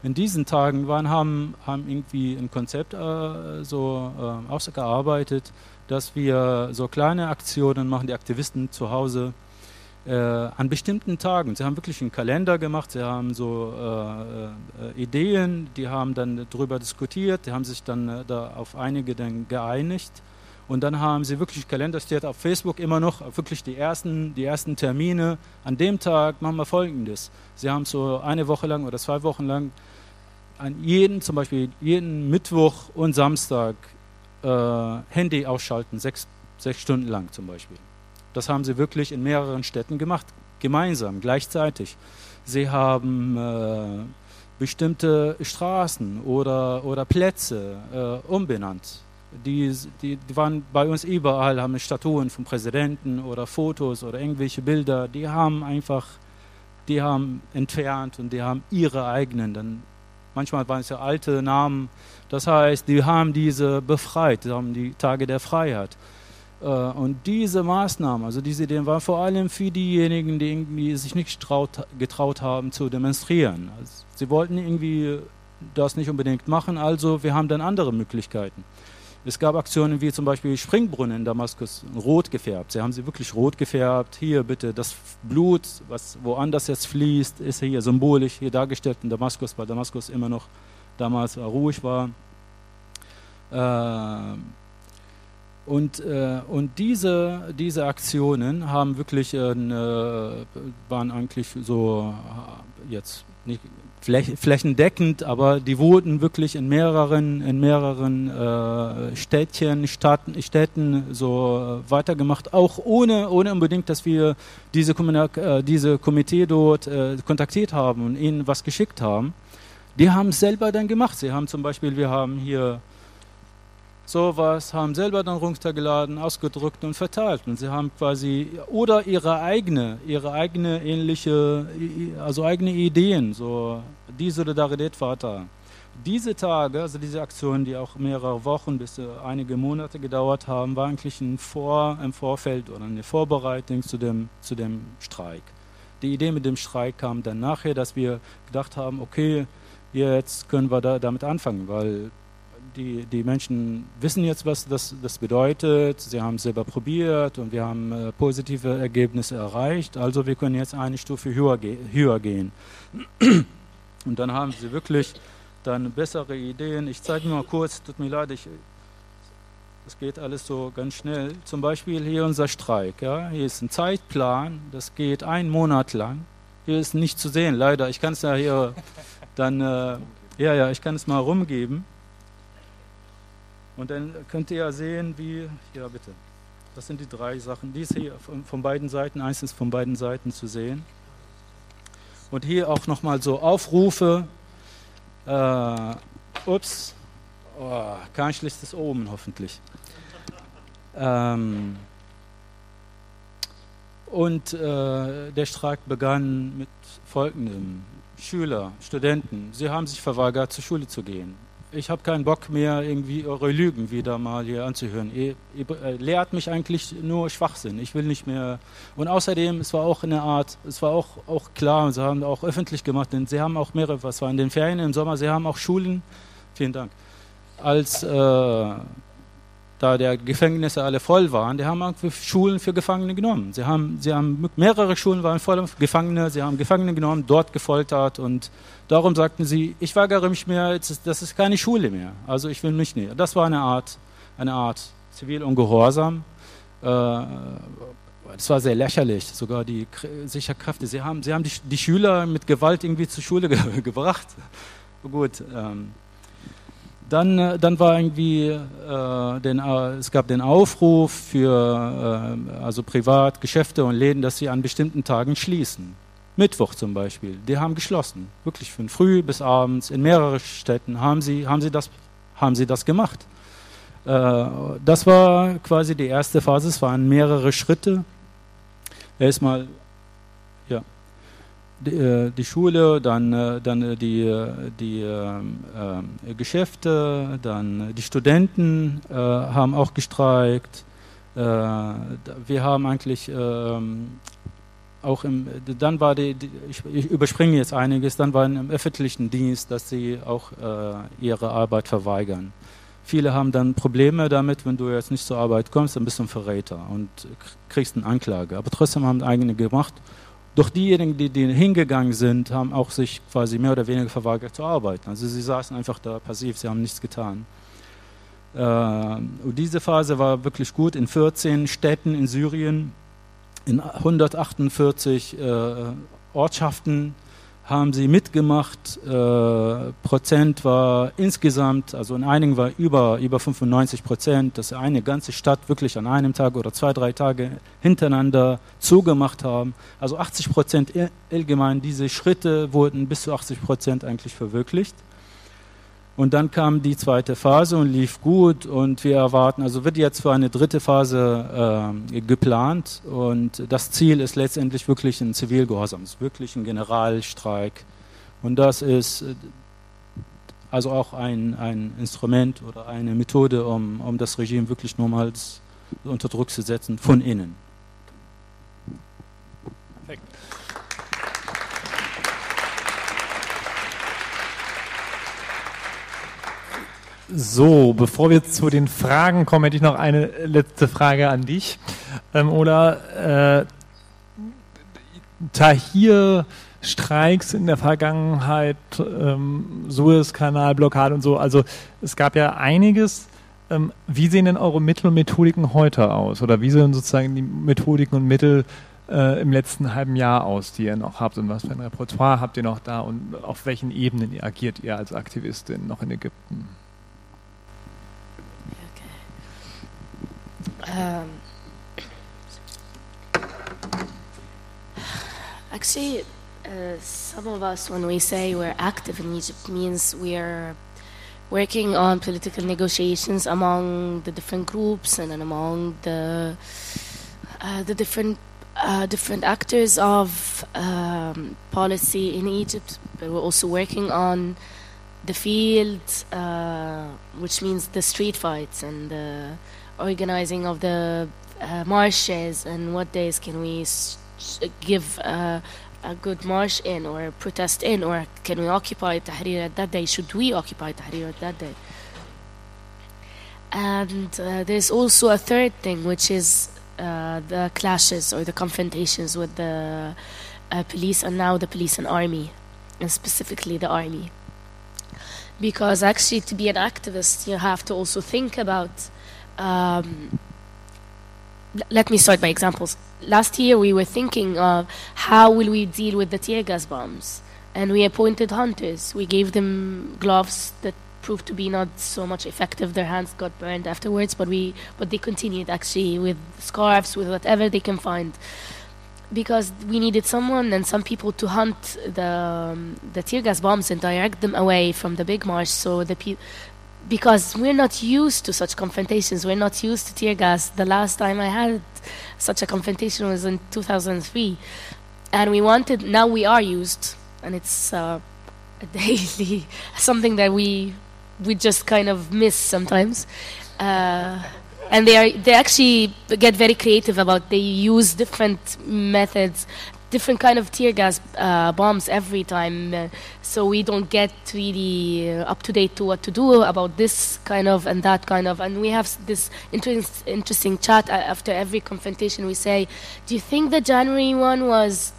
In diesen Tagen waren haben haben irgendwie ein Konzept äh, so äh, ausgearbeitet, dass wir so kleine Aktionen machen, die Aktivisten zu Hause äh, an bestimmten Tagen. Sie haben wirklich einen Kalender gemacht, sie haben so äh, Ideen, die haben dann darüber diskutiert, die haben sich dann da auf einige dann geeinigt und dann haben sie wirklich Kalender steht auf Facebook immer noch, wirklich die ersten, die ersten Termine. An dem Tag machen wir folgendes. Sie haben so eine Woche lang oder zwei Wochen lang an jeden, zum Beispiel jeden Mittwoch und Samstag äh, Handy ausschalten, sechs, sechs Stunden lang zum Beispiel. Das haben sie wirklich in mehreren Städten gemacht, gemeinsam, gleichzeitig. Sie haben äh, bestimmte Straßen oder, oder Plätze äh, umbenannt die, die, die, waren bei uns überall, haben Statuen vom Präsidenten oder Fotos oder irgendwelche Bilder. Die haben einfach, die haben entfernt und die haben ihre eigenen. Dann, manchmal waren es ja alte Namen. Das heißt, die haben diese befreit, die haben die Tage der Freiheit. Äh, und diese Maßnahmen, also diese Ideen, waren vor allem für diejenigen, die irgendwie sich nicht getraut, getraut haben zu demonstrieren. Also sie wollten irgendwie das nicht unbedingt machen, also wir haben dann andere Möglichkeiten. Es gab Aktionen wie zum Beispiel Springbrunnen in Damaskus, rot gefärbt. Sie haben sie wirklich rot gefärbt. Hier bitte das Blut, was woanders jetzt fließt, ist hier symbolisch hier dargestellt in Damaskus, weil Damaskus immer noch damals ruhig war. Äh, und, äh, und diese, diese Aktionen haben wirklich, äh, waren eigentlich so jetzt nicht flächendeckend, aber die wurden wirklich in mehreren, in mehreren äh, Städtchen, Staaten, Städten so äh, weitergemacht, auch ohne, ohne unbedingt, dass wir diese, äh, diese Komitee dort äh, kontaktiert haben und ihnen was geschickt haben. Die haben es selber dann gemacht. Sie haben zum Beispiel, wir haben hier sowas, haben selber dann runtergeladen, ausgedrückt und verteilt. Und sie haben quasi, oder ihre eigene, ihre eigene ähnliche, also eigene Ideen, so die Solidarität war da. Diese Tage, also diese Aktionen, die auch mehrere Wochen bis einige Monate gedauert haben, war eigentlich ein Vor, im Vorfeld oder eine Vorbereitung zu dem, zu dem Streik. Die Idee mit dem Streik kam dann nachher, dass wir gedacht haben, okay, jetzt können wir da, damit anfangen, weil die, die Menschen wissen jetzt, was das, das bedeutet. Sie haben es selber probiert und wir haben äh, positive Ergebnisse erreicht. Also wir können jetzt eine Stufe höher, höher gehen. [CLEARS THROAT] Und dann haben sie wirklich dann bessere Ideen. Ich zeige mal kurz, tut mir leid, das geht alles so ganz schnell. Zum Beispiel hier unser Streik. Ja? Hier ist ein Zeitplan, das geht einen Monat lang. Hier ist nicht zu sehen, leider. Ich kann es ja hier dann, äh, ja, ja, ich kann es mal rumgeben. Und dann könnt ihr ja sehen, wie, ja bitte, das sind die drei Sachen. Die ist hier von, von beiden Seiten, eins ist von beiden Seiten zu sehen. Und hier auch nochmal so Aufrufe. Äh, ups, oh, kein schlechtes Omen hoffentlich. Ähm, und äh, der Streik begann mit folgendem. Schüler, Studenten, sie haben sich verweigert, zur Schule zu gehen ich habe keinen Bock mehr, irgendwie eure Lügen wieder mal hier anzuhören. Ihr, ihr, äh, lehrt mich eigentlich nur Schwachsinn. Ich will nicht mehr. Und außerdem, es war auch eine Art, es war auch, auch klar, sie haben auch öffentlich gemacht, denn sie haben auch mehrere, was war in den Ferien im Sommer, sie haben auch Schulen, vielen Dank, als äh, da der Gefängnisse alle voll waren, die haben Schulen für Gefangene genommen. Sie haben, sie haben mehrere Schulen waren voll Gefangene, sie haben Gefangene genommen, dort gefoltert und darum sagten sie, ich weigere mich mehr, das ist keine Schule mehr. Also ich will mich nicht. Das war eine Art, eine Art Zivilungehorsam. Äh, das war sehr lächerlich, sogar die Sicherkräfte. Sie haben, sie haben die, die Schüler mit Gewalt irgendwie zur Schule [LAUGHS] ge gebracht. Gut, ähm, dann, äh, dann war irgendwie, äh, den, äh, es gab den Aufruf für äh, also Privatgeschäfte und Läden, dass sie an bestimmten Tagen schließen. Mittwoch zum Beispiel, die haben geschlossen. Wirklich von früh bis abends in mehreren Städten haben sie, haben sie, das, haben sie das gemacht. Äh, das war quasi die erste Phase, es waren mehrere Schritte. Erstmal die, äh, die Schule, dann, äh, dann die, die äh, Geschäfte, dann die Studenten äh, haben auch gestreikt. Äh, wir haben eigentlich ähm, auch im, dann war die, die ich, ich, überspringe jetzt einiges, dann war im öffentlichen Dienst, dass sie auch äh, ihre Arbeit verweigern. Viele haben dann Probleme damit, wenn du jetzt nicht zur Arbeit kommst, dann bist du ein Verräter und kriegst eine Anklage. Aber trotzdem haben eigene gemacht. Doch diejenigen, die, die hingegangen sind, haben auch sich quasi mehr oder weniger verweigert zu arbeiten. Also sie saßen einfach da passiv, sie haben nichts getan. Äh, und diese Phase war wirklich gut in 14 Städten in Syrien in 148 äh, Ortschaften haben sie mitgemacht. Äh, Prozent war insgesamt, also in einigen war über, über 95 Prozent, dass eine ganze Stadt wirklich an einem Tag oder zwei, drei Tage hintereinander zugemacht haben. Also 80 Prozent allgemein, diese Schritte wurden bis zu 80 Prozent eigentlich verwirklicht. Und dann kam die zweite Phase und lief gut. Und wir erwarten, also wird jetzt für eine dritte Phase äh, geplant. Und das Ziel ist letztendlich wirklich ein Zivilgehorsam, ist wirklich ein Generalstreik. Und das ist äh, also auch ein, ein Instrument oder eine Methode, um, um das Regime wirklich nochmals unter Druck zu setzen von innen. So, bevor wir zu den Fragen kommen, hätte ich noch eine letzte Frage an dich. Ähm, oder äh, Tahir Streiks in der Vergangenheit, ähm, Suezkanalblockade und so. Also es gab ja einiges. Ähm, wie sehen denn eure Mittel und Methodiken heute aus? Oder wie sehen sozusagen die Methodiken und Mittel äh, im letzten halben Jahr aus, die ihr noch habt? Und was für ein Repertoire habt ihr noch da? Und auf welchen Ebenen agiert ihr als Aktivistin noch in Ägypten? Um, actually, uh, some of us, when we say we're active in Egypt, means we're working on political negotiations among the different groups and among the uh, the different uh, different actors of um, policy in Egypt. But we're also working on the field, uh, which means the street fights and the organizing of the uh, marshes and what days can we give uh, a good march in or protest in or can we occupy Tahrir at that day? Should we occupy Tahrir at that day? And uh, there's also a third thing which is uh, the clashes or the confrontations with the uh, police and now the police and army and specifically the army. Because actually to be an activist you have to also think about um, let me start by examples. Last year, we were thinking of how will we deal with the tear gas bombs, and we appointed hunters. We gave them gloves that proved to be not so much effective. Their hands got burned afterwards, but we but they continued actually with scarves, with whatever they can find, because we needed someone and some people to hunt the um, the tear gas bombs and direct them away from the big marsh, so the people because we're not used to such confrontations. We're not used to tear gas. The last time I had such a confrontation was in 2003, and we wanted. Now we are used, and it's uh, a [LAUGHS] daily something that we we just kind of miss sometimes. Uh, and they are they actually get very creative about they use different methods different kind of tear gas uh, bombs every time, uh, so we don't get really uh, up to date to what to do about this kind of and that kind of. And we have this inter- interesting chat after every confrontation. We say, "Do you think the January one was?"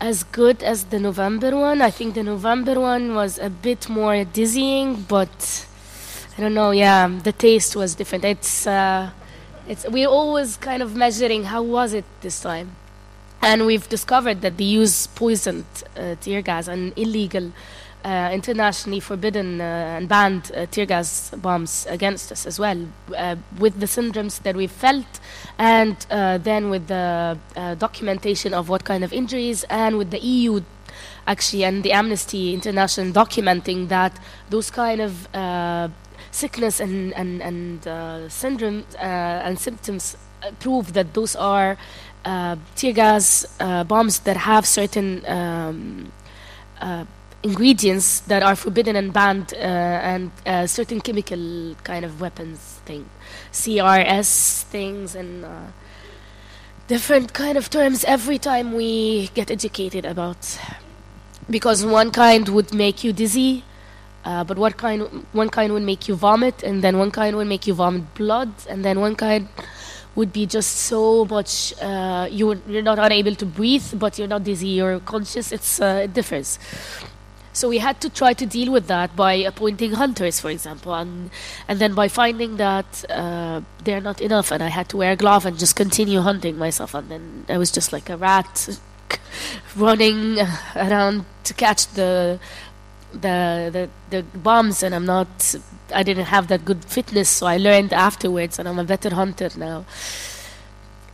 As good as the November one. I think the November one was a bit more dizzying, but I don't know. Yeah, the taste was different. It's uh, it's we're always kind of measuring how was it this time and we've discovered that they use poisoned uh, tear gas and illegal uh, internationally forbidden uh, and banned uh, tear gas bombs against us as well, uh, with the syndromes that we felt, and uh, then with the documentation of what kind of injuries, and with the EU actually and the Amnesty International documenting that those kind of sickness and and and syndromes uh, and symptoms prove that those are uh, tear gas uh, bombs that have certain um, uh, ingredients that are forbidden and banned, uh, and uh, certain chemical kind of weapons thing, CRS things, and uh, different kind of terms every time we get educated about. Because one kind would make you dizzy, but what kind? One kind would make you vomit, and then one kind would make you vomit blood, and then one kind would be just so much uh, you would, you're not unable to breathe, but you're not dizzy. You're conscious. It's uh, it differs. So we had to try to deal with that by appointing hunters, for example, and and then by finding that uh, they're not enough, and I had to wear a glove and just continue hunting myself, and then I was just like a rat [LAUGHS] running around to catch the the the, the bombs, and I'm not. I didn't have that good fitness, so I learned afterwards, and I'm a better hunter now.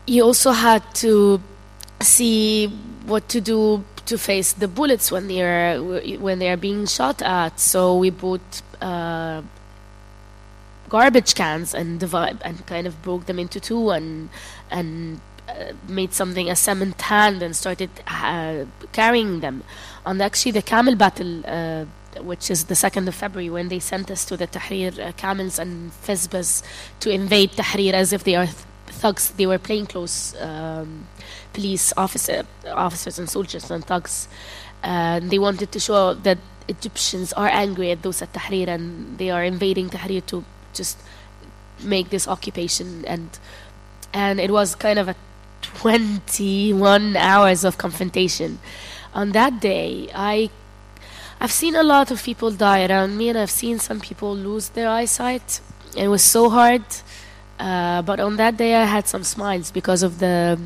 You also had to see what to do to face the bullets when they are when they are being shot at. So we bought uh, garbage cans and divide and kind of broke them into two and and uh, made something a cement hand and started uh, carrying them. On actually the camel battle. Which is the 2nd of February, when they sent us to the Tahrir uh, camels and Fezbas to invade Tahrir as if they are th- thugs. They were plainclothes um, police officer, officers and soldiers and thugs. Uh, they wanted to show that Egyptians are angry at those at Tahrir and they are invading Tahrir to just make this occupation. And and it was kind of a 21 hours of confrontation. On that day, I I've seen a lot of people die around me, and I've seen some people lose their eyesight. It was so hard, uh, but on that day I had some smiles because of the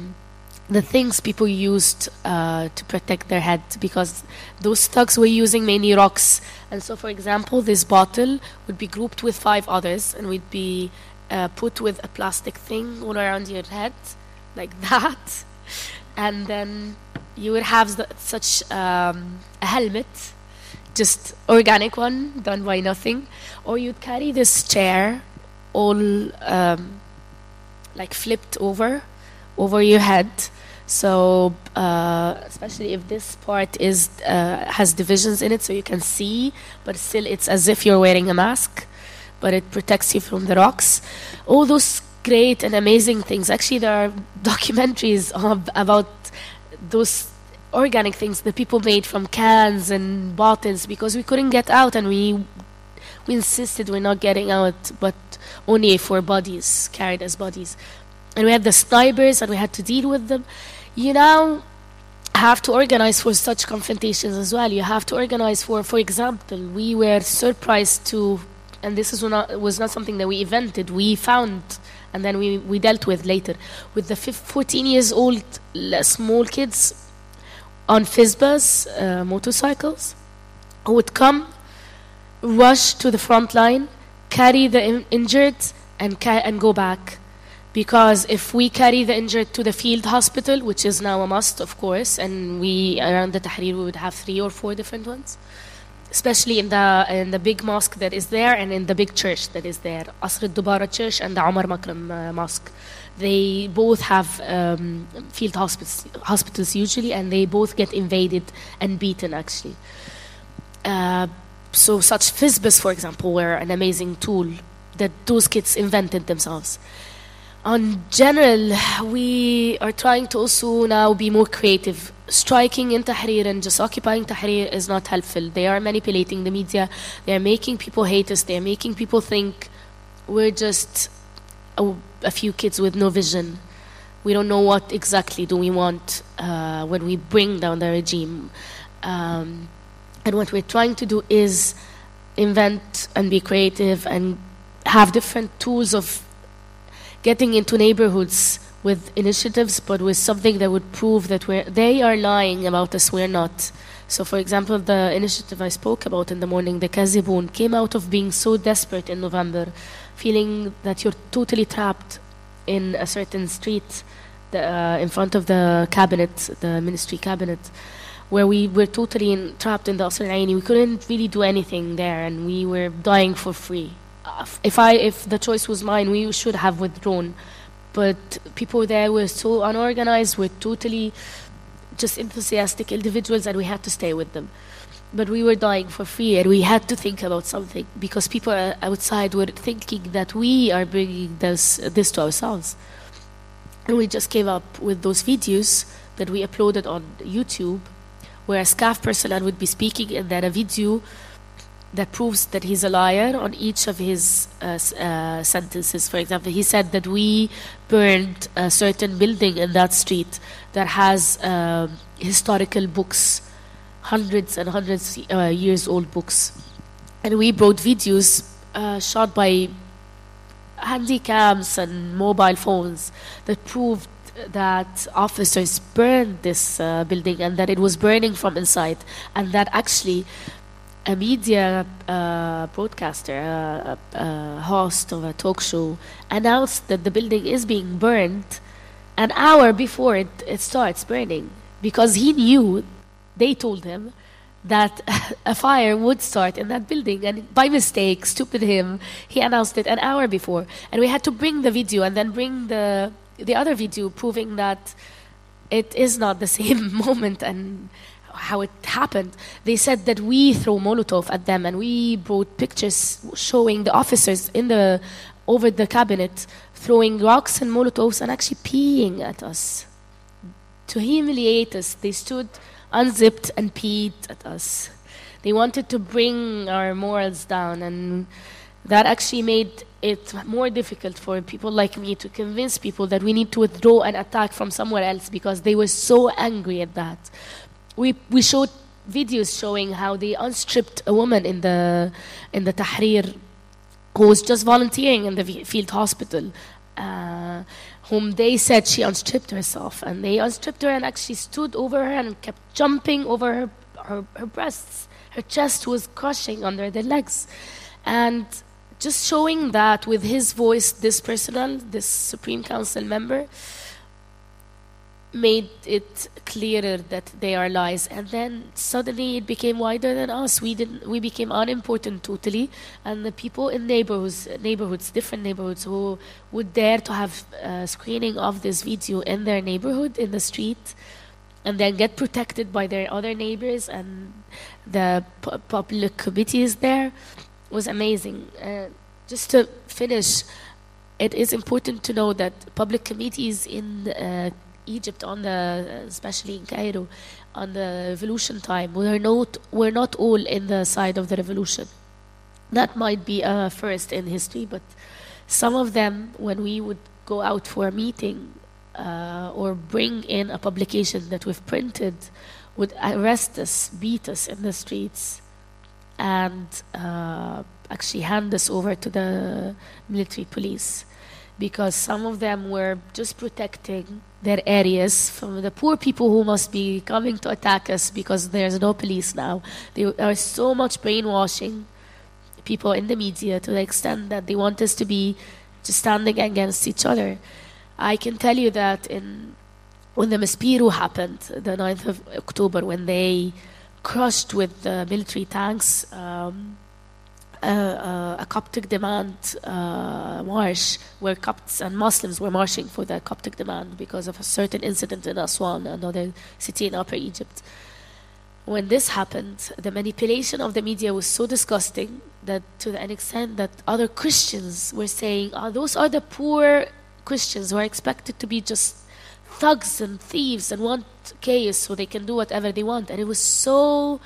the things people used uh, to protect their head. Because those thugs were using many rocks, and so for example, this bottle would be grouped with five others, and would be uh, put with a plastic thing all around your head, like [LAUGHS] that, and then you would have such um, a helmet just organic one done by nothing. Or you'd carry this chair all um, like flipped over over your head. So uh, especially if this part is uh, has divisions in it so you can see but still it's as if you're wearing a mask but it protects you from the rocks. All those great and amazing things. Actually there are [LAUGHS] documentaries about those organic things that people made from cans and bottles because we couldn't get out and we we insisted we're not getting out but only for bodies carried as bodies. And we had the snipers and we had to deal with them. You now have to organize for such confrontations as well. You have to organize for for example we were surprised to and this is not, was not something that we invented we found and then we, we dealt with later. With the 15, 14 years old small kids on Fizbas uh, motorcycles who would come, rush to the front line, carry the in- injured, and, and go back. Because if we carry the injured to the field hospital, which is now a must, of course, and we around the Tahrir we would have three or four different ones, especially in the in the big mosque that is there and in the big church that is there, Asr al-Dubara Church and the Omar Makram uh, Mosque they both have um, field hospitals, hospitals usually, and they both get invaded and beaten actually. Uh, so such FISBIS, for example, were an amazing tool that those kids invented themselves. On general, we are trying to also now be more creative. Striking in Tahrir and just occupying Tahrir is not helpful. They are manipulating the media. They are making people hate us. They are making people think we're just a, a few kids with no vision. We don't know what exactly do we want uh, when we bring down the regime. Um, and what we're trying to do is invent and be creative and have different tools of getting into neighborhoods with initiatives, but with something that would prove that we're, they are lying about us, we're not. So, for example, the initiative I spoke about in the morning, the Kazibun, came out of being so desperate in November, feeling that you're totally trapped in a certain street the, uh, in front of the cabinet, the ministry cabinet, where we were totally in, trapped in the Asr Aini. We couldn't really do anything there, and we were dying for free. Uh, if I, if the choice was mine, we should have withdrawn. But people there were so unorganized, were totally just enthusiastic individuals, and we had to stay with them. But we were dying for free, and we had to think about something because people outside were thinking that we are bringing this, this to ourselves. And we just came up with those videos that we uploaded on YouTube, where a SCAF personnel would be speaking, and then a video that proves that he's a liar on each of his uh, uh, sentences. For example, he said that we burned a certain building in that street that has um, historical books, hundreds and hundreds uh, years old books, and we brought videos uh, shot by handy cams and mobile phones that proved that officers burned this uh, building and that it was burning from inside, and that actually a media uh, broadcaster, a, a, host of a talk show, announced that the building is being burned an hour before it, it starts burning because he knew, they told him, that [LAUGHS] a fire would start in that building. And by mistake, stupid him, he announced it an hour before. And we had to bring the video and then bring the, the other video proving that it is not the [LAUGHS] same moment and how it happened. They said that we throw Molotov at them and we brought pictures showing the officers in the over the cabinet throwing rocks and Molotovs and actually peeing at us. To humiliate us, they stood unzipped and peed at us. They wanted to bring our morals down, and that actually made it more difficult for people like me to convince people that we need to withdraw and attack from somewhere else because they were so angry at that. We, we showed videos showing how they unstripped a woman in the, in the Tahrir who was just volunteering in the field hospital. Uh, whom they said she unstripped herself. And they unstripped her and actually stood over her and kept jumping over her, her, her breasts. Her chest was crushing under their legs. And just showing that with his voice, this personal, this Supreme Council member, made it clearer that they are lies. And then suddenly it became wider than us. We didn't we became unimportant totally. And the people in neighborhoods neighborhoods different neighborhoods who would dare to have a screening of this video in their neighborhood in the street and then get protected by their other neighbors and the public committees there was amazing. Uh, just to finish it is important to know that public committees in uh, Egypt on the, especially in Cairo, on the revolution time, we're not, we're not all in the side of the revolution. That might be a first in history, but some of them, when we would go out for a meeting uh, or bring in a publication that we've printed, would arrest us, beat us in the streets, and uh, actually hand us over to the military police because some of them were just protecting their areas from the poor people who must be coming to attack us because there's no police now. There are so much brainwashing people in the media to the extent that they want us to be just standing against each other. I can tell you that in when the Maspero happened, the 9th of October, when they crushed with the military tanks um, a, a Coptic demand uh, march where Copts and Muslims were marching for the Coptic demand because of a certain incident in Aswan, another city in Upper Egypt. When this happened, the manipulation of the media was so disgusting that to an extent that other Christians were saying, oh, those are the poor Christians who are expected to be just thugs and thieves and want chaos so they can do whatever they want. And it was so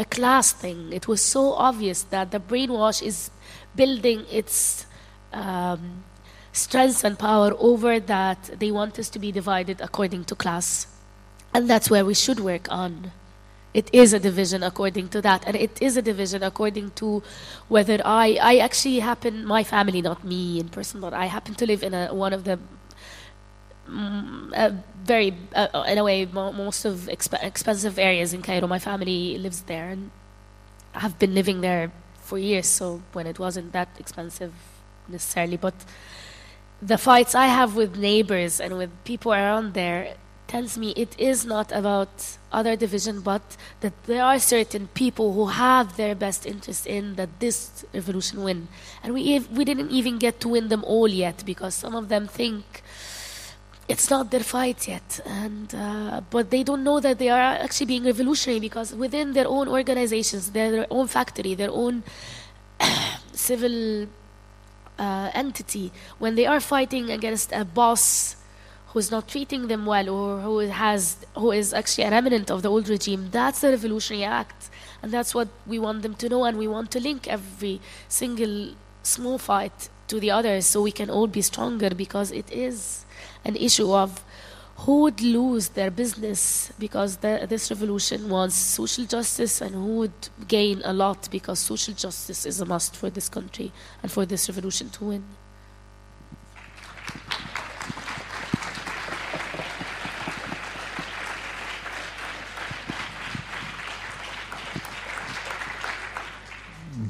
a class thing. It was so obvious that the brainwash is building its um, strength and power over that they want us to be divided according to class. And that's where we should work on. It is a division according to that. And it is a division according to whether I, I actually happen, my family, not me in person, but I happen to live in a, one of the very, uh, in a way, most of exp- expensive areas in Cairo. My family lives there, and I've been living there for years. So when it wasn't that expensive necessarily, but the fights I have with neighbors and with people around there tells me it is not about other division, but that there are certain people who have their best interest in that this revolution win, and we we didn't even get to win them all yet because some of them think it's not their fight yet, and uh, but they don't know that they are actually being revolutionary because within their own organizations, their, own factory, their own [COUGHS] civil uh, entity, when they are fighting against a boss who's not treating them well or who has who is actually a remnant of the old regime, that's the revolutionary act, and that's what we want them to know, and we want to link every single small fight to the others so we can all be stronger because it is an issue of who would lose their business because the, this revolution wants social justice and who would gain a lot because social justice is a must for this country and for this revolution to win.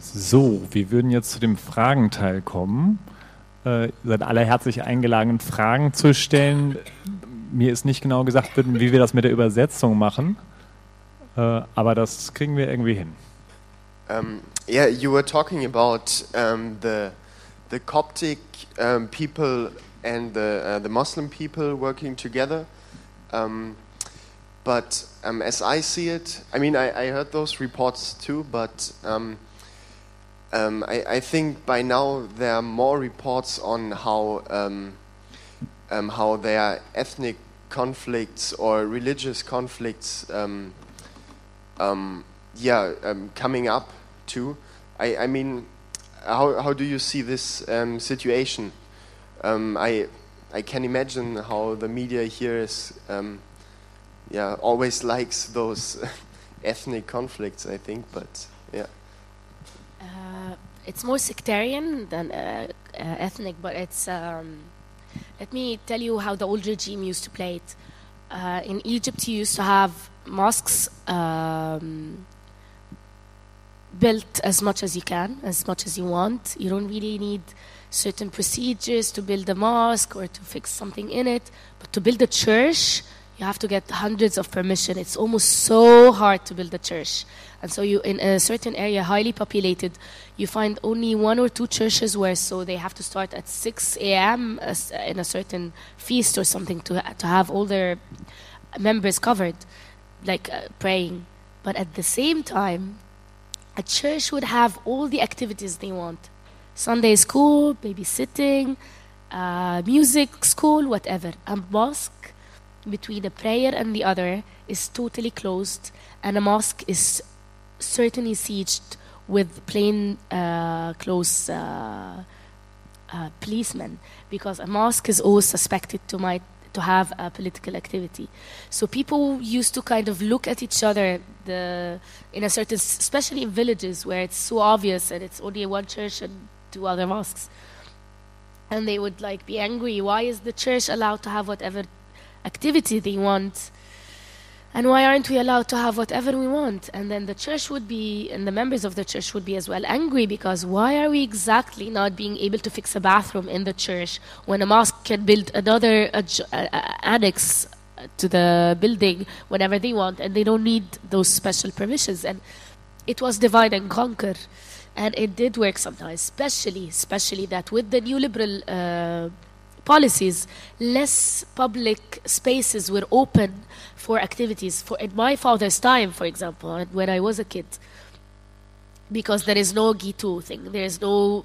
So, wir würden jetzt zu dem Fragenteil kommen. Äh, seid alle herzlich eingeladen, Fragen zu stellen. Mir ist nicht genau gesagt, wie wir das mit der Übersetzung machen, äh, aber das kriegen wir irgendwie hin. Um, yeah, you were talking about um, the the Coptic um, people and the uh, the Muslim people working together. Um, but um, as I see it, I mean, I, I heard those reports too, but um, um, I, I think by now there are more reports on how um, um, how there are ethnic conflicts or religious conflicts. Um, um, yeah, um, coming up too. I, I mean, how how do you see this situation? I I can imagine how the media here is, yeah, always likes those [LAUGHS] ethnic conflicts. I think, but it's more sectarian than uh, uh, ethnic, but it's. Um, let me tell you how the old regime used to play it. Uh, in Egypt, you used to have mosques um, built as much as you can, as much as you want. You don't really need certain procedures to build a mosque or to fix something in it, but to build a church, you have to get hundreds of permission. It's almost so hard to build a church. And so you in a certain area highly populated, you find only one or two churches where so they have to start at 6 a.m. in a certain feast or something to to have all their members covered, like uh, praying. But at the same time, a church would have all the activities they want Sunday school, babysitting, uh, music school, whatever. A mosque between a prayer and the other is totally closed, and a mosque is certainly sieged with plain uh, clothes uh, uh, policemen because a mosque is always suspected to might to have a political activity. So people used to kind of look at each other the in a certain, especially in villages where it's so obvious that it's only one church and two other mosques, and they would like be angry. Why is the church allowed to have whatever activity they want? And why aren't we allowed to have whatever we want? And then the church would be, and the members of the church would be as well angry because why are we exactly not being able to fix a bathroom in the church when a mosque can build another annex to the building whenever they want and they don't need those special permissions? And it was divide and conquer. And it did work sometimes, especially, especially that with the new liberal uh, policies, less public spaces were open for activities. For in my father's time, for example, and when I was a kid, because there is no Gitu thing, there is no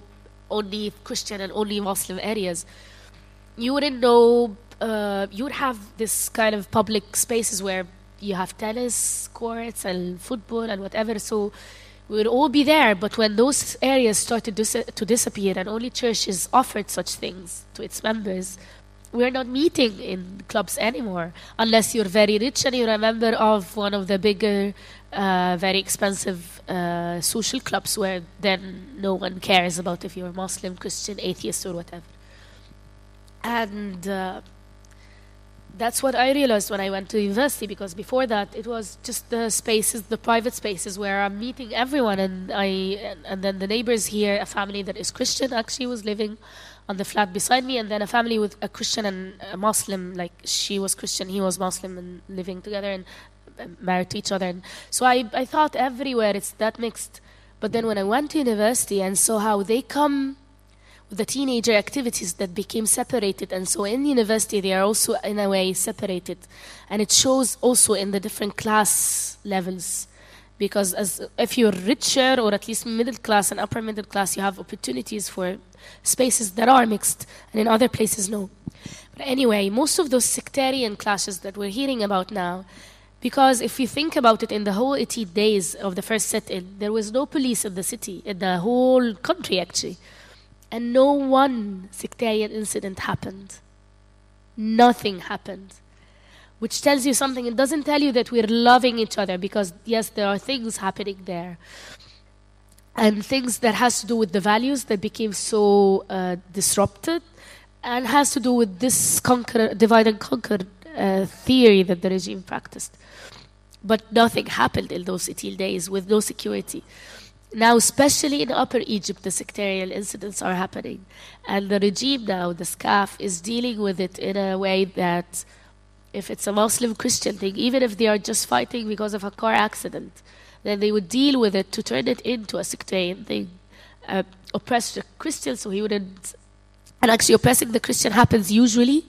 only Christian and only Muslim areas. You wouldn't know. Uh, you would have this kind of public spaces where you have tennis courts and football and whatever. So we would all be there. But when those areas started dis- to disappear and only churches offered such things to its members, we're not meeting in clubs anymore unless you're very rich and you're a member of one of the bigger, uh, very expensive uh, social clubs where then no one cares about if you're Muslim, Christian, atheist, or whatever. And uh, that's what I realized when I went to university because before that it was just the spaces, the private spaces where I'm meeting everyone, and I and, and then the neighbors here, a family that is Christian actually was living on the flat beside me, and then a family with a Christian and a Muslim, like she was Christian, he was Muslim, and living together and married to each other. And so I I thought everywhere it's that mixed, but then when I went to university and saw how they come the teenager activities that became separated. And so in university they are also in a way separated. And it shows also in the different class levels. Because as if you're richer or at least middle class and upper middle class you have opportunities for spaces that are mixed and in other places no. But anyway most of those sectarian clashes that we're hearing about now because if you think about it in the whole 80 days of the first set-in there was no police in the city in the whole country actually and no one sectarian incident happened. Nothing happened. Which tells you something. It doesn't tell you that we're loving each other because, yes, there are things happening there. And things that has to do with the values that became so uh, disrupted and has to do with this conquer, divide and conquer uh, theory that the regime practiced. But nothing happened in those 18 days with no security. Now, especially in Upper Egypt, the sectarian incidents are happening. And the regime now, the SCAF, is dealing with it in a way that if it's a Muslim Christian thing, even if they are just fighting because of a car accident, then they would deal with it to turn it into a sectarian thing. Uh, oppress the Christian so he wouldn't. And actually, oppressing the Christian happens usually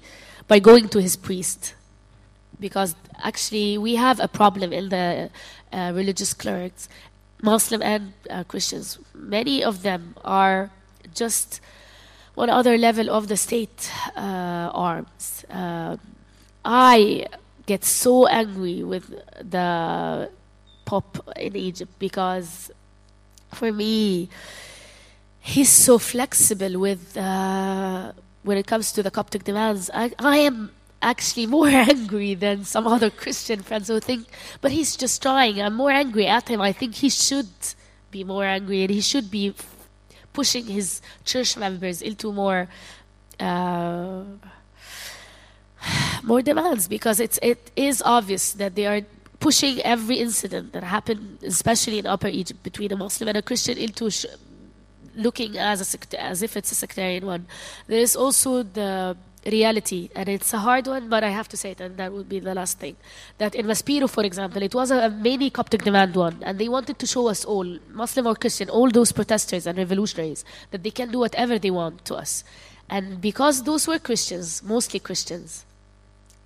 by going to his priest. Because actually, we have a problem in the uh, religious clerics. Muslim and uh, Christians, many of them are just one other level of the state uh, arms. Uh, I get so angry with the Pope in Egypt because, for me, he's so flexible with uh, when it comes to the Coptic demands. I, I am actually more [LAUGHS] angry than some other Christian friends who think, but he's just trying. I'm more angry at him. I think he should be more angry and he should be pushing his church members into more. Uh, more demands because it's it is obvious that they are pushing every incident that happened, especially in Upper Egypt, between a Muslim and a Christian, into sh- looking as a sect- as if it's a sectarian one. There is also the reality, and it's a hard one, but I have to say it, and that would be the last thing. That in Maspero, for example, it was a, a mainly Coptic demand one, and they wanted to show us all, Muslim or Christian, all those protesters and revolutionaries, that they can do whatever they want to us. And because those were Christians, mostly Christians,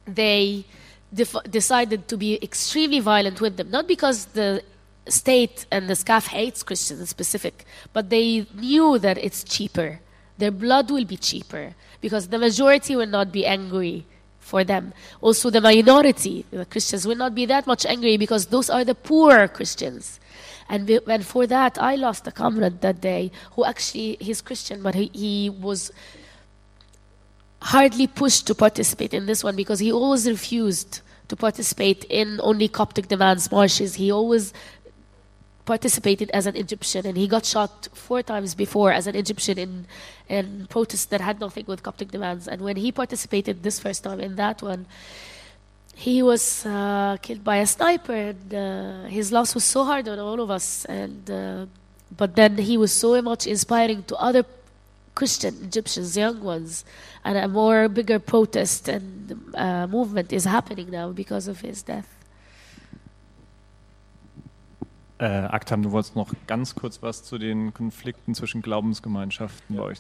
they def- decided to be extremely violent with them, not because the state and the SCAF hates Christians in specific, but they knew that it's cheaper. Their blood will be cheaper because the majority will not be angry for them. Also, the minority, the Christians, will not be that much angry because those are the poor Christians. And, and for that, I lost a comrade that day who actually, he's Christian, but he, he was hardly pushed to participate in this one because he always refused to participate in only Coptic demands marches. He always participated as an Egyptian, and he got shot four times before as an Egyptian in, in protests that had nothing with Coptic demands. And when he participated this first time in that one, he was uh, killed by a sniper, and uh, his loss was so hard on all of us. And uh, but then he was so much inspiring to other Christian Egyptians, young ones, and a more bigger protest and uh, movement is happening now because of his death. Äh, Aktam, du wolltest noch ganz kurz was zu den Konflikten zwischen Glaubensgemeinschaften bei euch.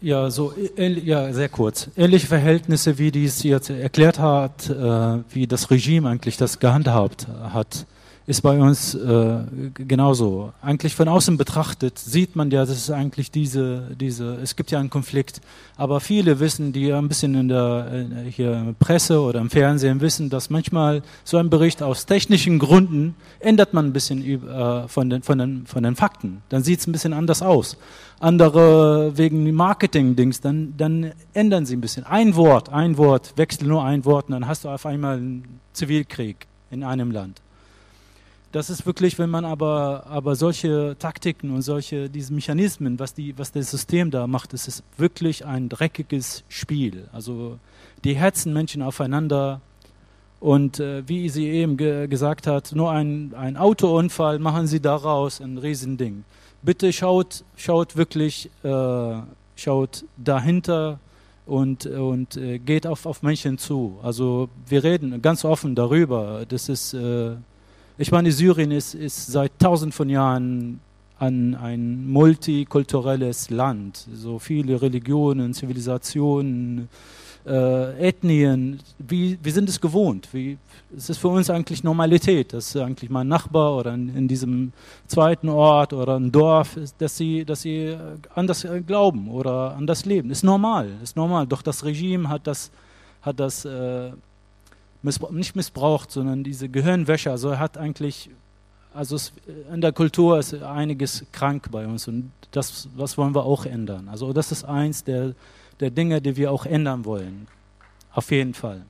Ja, so ja, sehr kurz. Ähnliche Verhältnisse, wie die es jetzt erklärt hat, äh, wie das Regime eigentlich das gehandhabt hat, ist bei uns äh, genauso. Eigentlich von außen betrachtet sieht man ja, dass es eigentlich diese, diese, es gibt ja einen Konflikt, aber viele wissen, die ein bisschen in der äh, hier Presse oder im Fernsehen wissen, dass manchmal so ein Bericht aus technischen Gründen ändert man ein bisschen äh, von, den, von, den, von den Fakten. Dann sieht es ein bisschen anders aus. Andere wegen Marketing-Dings, dann, dann ändern sie ein bisschen. Ein Wort, ein Wort, wechsel nur ein Wort und dann hast du auf einmal einen Zivilkrieg in einem Land. Das ist wirklich, wenn man aber, aber solche Taktiken und solche diese Mechanismen, was, die, was das System da macht, das ist wirklich ein dreckiges Spiel. Also die hetzen Menschen aufeinander und äh, wie sie eben ge gesagt hat, nur ein, ein Autounfall machen sie daraus ein Riesending. Bitte schaut, schaut wirklich, äh, schaut dahinter und, und äh, geht auf, auf Menschen zu. Also wir reden ganz offen darüber. Das ist äh, ich meine, Syrien ist, ist seit tausend von Jahren ein, ein multikulturelles Land. So viele Religionen, Zivilisationen, äh, Ethnien. Wie, wir sind es gewohnt. Wie, es ist für uns eigentlich Normalität, dass eigentlich mein Nachbar oder in, in diesem zweiten Ort oder ein Dorf, dass sie, dass sie an das glauben oder an das leben. Ist normal, ist normal. Doch das Regime hat das, hat das äh, nicht missbraucht, sondern diese Gehirnwäsche. Also er hat eigentlich, also es, in der Kultur ist einiges krank bei uns und das, was wollen wir auch ändern. Also das ist eins der, der Dinge, die wir auch ändern wollen. Auf jeden Fall.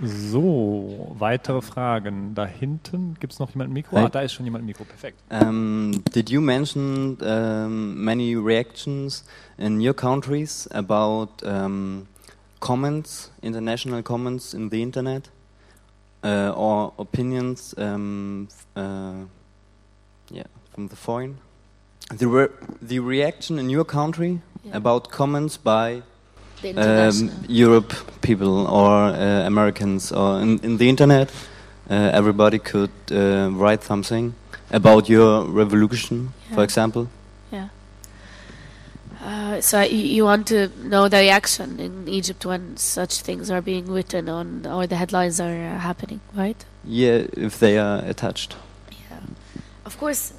So, weitere Fragen. Da hinten gibt es noch jemand im Mikro? Ah, da ist schon jemand im Mikro. Perfekt. Um, did you mention um, many reactions in your countries about um, comments, international comments in the internet, uh, or opinions, uh, yeah, from the foreign? The re the reaction in your country yeah. about comments by um, Europe people or uh, Americans or in, in the internet, uh, everybody could uh, write something about your revolution, yeah. for example. Yeah. Uh, so you want to know the reaction in Egypt when such things are being written on or the headlines are uh, happening, right? Yeah, if they are attached. Yeah. Of course,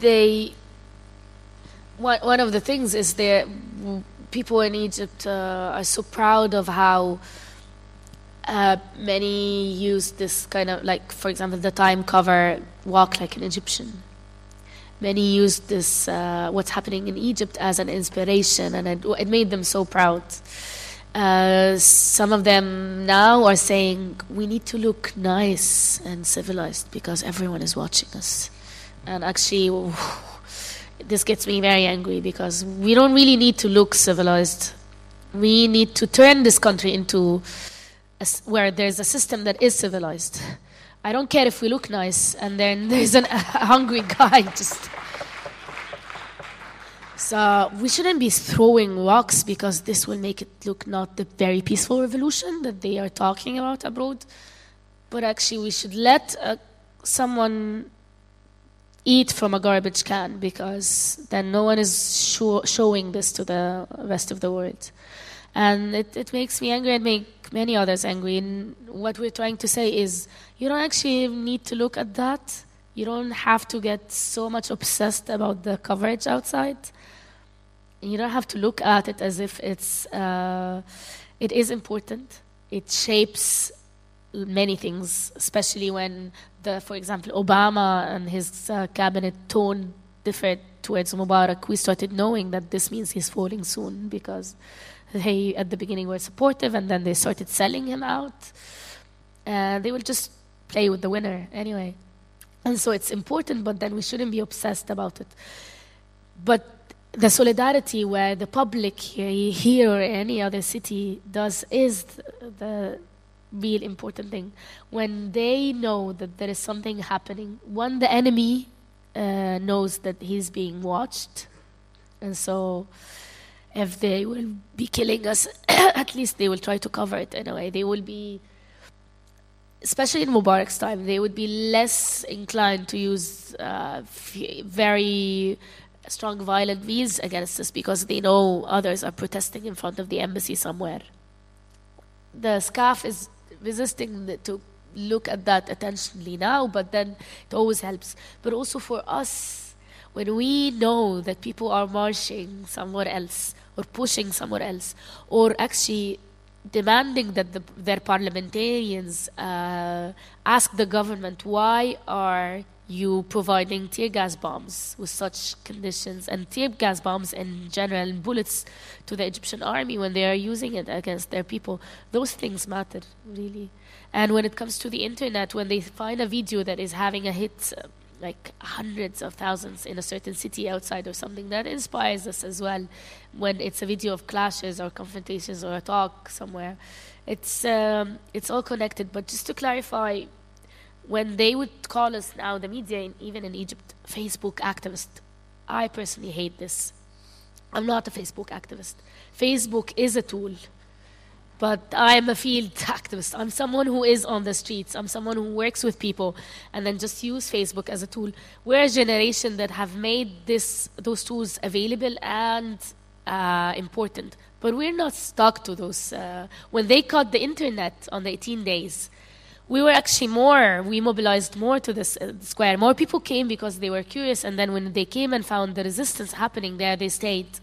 they. One one of the things is there people in Egypt uh, are so proud of how uh, many use this kind of like, for example, the Time cover "Walk Like an Egyptian." Many use this uh, what's happening in Egypt as an inspiration, and it, it made them so proud. Uh, some of them now are saying we need to look nice and civilized because everyone is watching us, and actually this gets me very angry because we don't really need to look civilized. We need to turn this country into a, where there's a system that is civilized. I don't care if we look nice and then [LAUGHS] there's an, a hungry guy [LAUGHS] just. So we shouldn't be throwing rocks because this will make it look not the very peaceful revolution that they are talking about abroad, but actually we should let uh, someone eat from a garbage can because then no one is show, showing this to the rest of the world. And it, it makes me angry and make many others angry. And what we're trying to say is you don't actually need to look at that. You don't have to get so much obsessed about the coverage outside. You don't have to look at it as if it's, uh, it is important. It shapes many things, especially when, the, for example, Obama and his uh, cabinet tone differed towards Mubarak. We started knowing that this means he's falling soon because they, at the beginning, were supportive and then they started selling him out. And they will just play with the winner anyway. And so it's important, but then we shouldn't be obsessed about it. But the solidarity where the public here or any other city does is the real important thing. When they know that there is something happening, one, the enemy uh, knows that he's being watched. And so if they will be killing us, [COUGHS] at least they will try to cover it in a way. They will be, especially in Mubarak's time, they would be less inclined to use uh, very strong violent means against us because they know others are protesting in front of the embassy somewhere. The SCAF is resisting to look at that attentionally now, but then it always helps. But also for us, when we know that people are marching somewhere else or pushing somewhere else, or actually demanding that the, their parliamentarians uh, ask the government why are you providing tear gas bombs with such conditions and tear gas bombs in general and bullets to the Egyptian army when they are using it against their people. Those things matter, really. And when it comes to the internet, when they find a video that is having a hit, uh, like hundreds of thousands in a certain city outside or something, that inspires us as well. When it's a video of clashes or confrontations or a talk somewhere, it's um, it's all connected. But just to clarify, when they would call us now, the media, in, even in Egypt, Facebook activist, I personally hate this. I'm not a Facebook activist. Facebook is a tool, but I'm a field [LAUGHS] activist. I'm someone who is on the streets. I'm someone who works with people and then just use Facebook as a tool. We're a generation that have made this, those tools available and uh, important, but we're not stuck to those. Uh, when they cut the internet on the 18 days, we were actually more, we mobilized more to this uh, square. More people came because they were curious, and then when they came and found the resistance happening there, they stayed.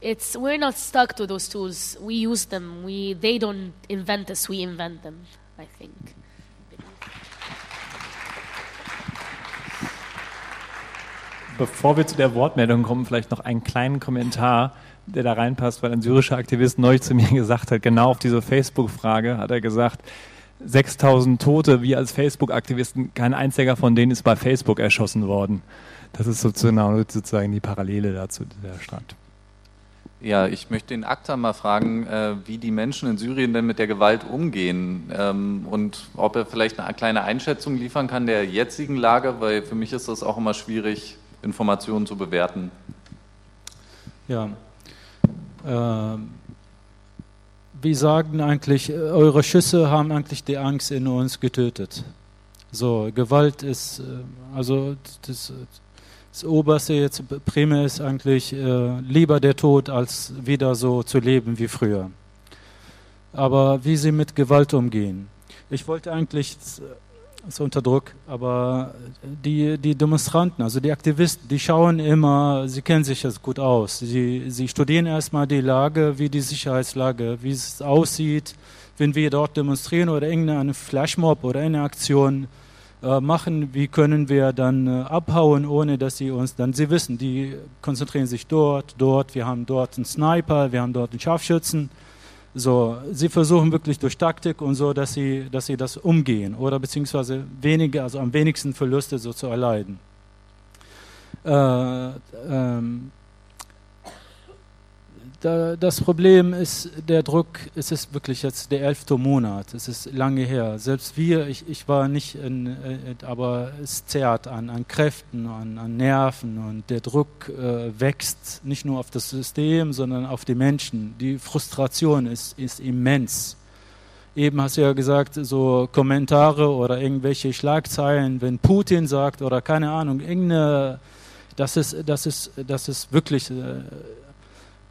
It's, we're not stuck to those tools. We use them. We, they don't invent us, we invent them, I think. Bevor wir zu der Wortmeldung kommen, vielleicht noch einen kleinen Kommentar, der da reinpasst, weil ein syrischer Aktivist neulich zu mir [LAUGHS] gesagt hat, genau auf diese Facebook-Frage hat er gesagt, 6000 Tote, wir als Facebook-Aktivisten, kein einziger von denen ist bei Facebook erschossen worden. Das ist sozusagen die Parallele dazu, der Stand. Ja, ich möchte den Akta mal fragen, äh, wie die Menschen in Syrien denn mit der Gewalt umgehen ähm, und ob er vielleicht eine kleine Einschätzung liefern kann der jetzigen Lage, weil für mich ist das auch immer schwierig, Informationen zu bewerten. Ja, äh, wir sagen eigentlich, eure Schüsse haben eigentlich die Angst in uns getötet. So, Gewalt ist, äh, also das, das oberste jetzt Prämie ist eigentlich äh, lieber der Tod, als wieder so zu leben wie früher. Aber wie sie mit Gewalt umgehen. Ich wollte eigentlich ist unter Druck. Aber die, die Demonstranten, also die Aktivisten, die schauen immer, sie kennen sich jetzt gut aus. Sie, sie studieren erstmal die Lage, wie die Sicherheitslage, wie es aussieht, wenn wir dort demonstrieren oder irgendeine Flashmob oder eine Aktion äh, machen, wie können wir dann äh, abhauen, ohne dass sie uns dann, sie wissen, die konzentrieren sich dort, dort, wir haben dort einen Sniper, wir haben dort einen Scharfschützen so, sie versuchen wirklich durch Taktik und so, dass sie, dass sie das umgehen oder beziehungsweise wenige, also am wenigsten Verluste so zu erleiden. Äh, ähm, da, das Problem ist der Druck, es ist wirklich jetzt der elfte Monat, es ist lange her. Selbst wir, ich, ich war nicht, in, äh, aber es zerrt an, an Kräften, an, an Nerven und der Druck äh, wächst nicht nur auf das System, sondern auf die Menschen. Die Frustration ist, ist immens. Eben hast du ja gesagt, so Kommentare oder irgendwelche Schlagzeilen, wenn Putin sagt oder keine Ahnung, irgendeine, das ist, das ist, das ist wirklich. Äh,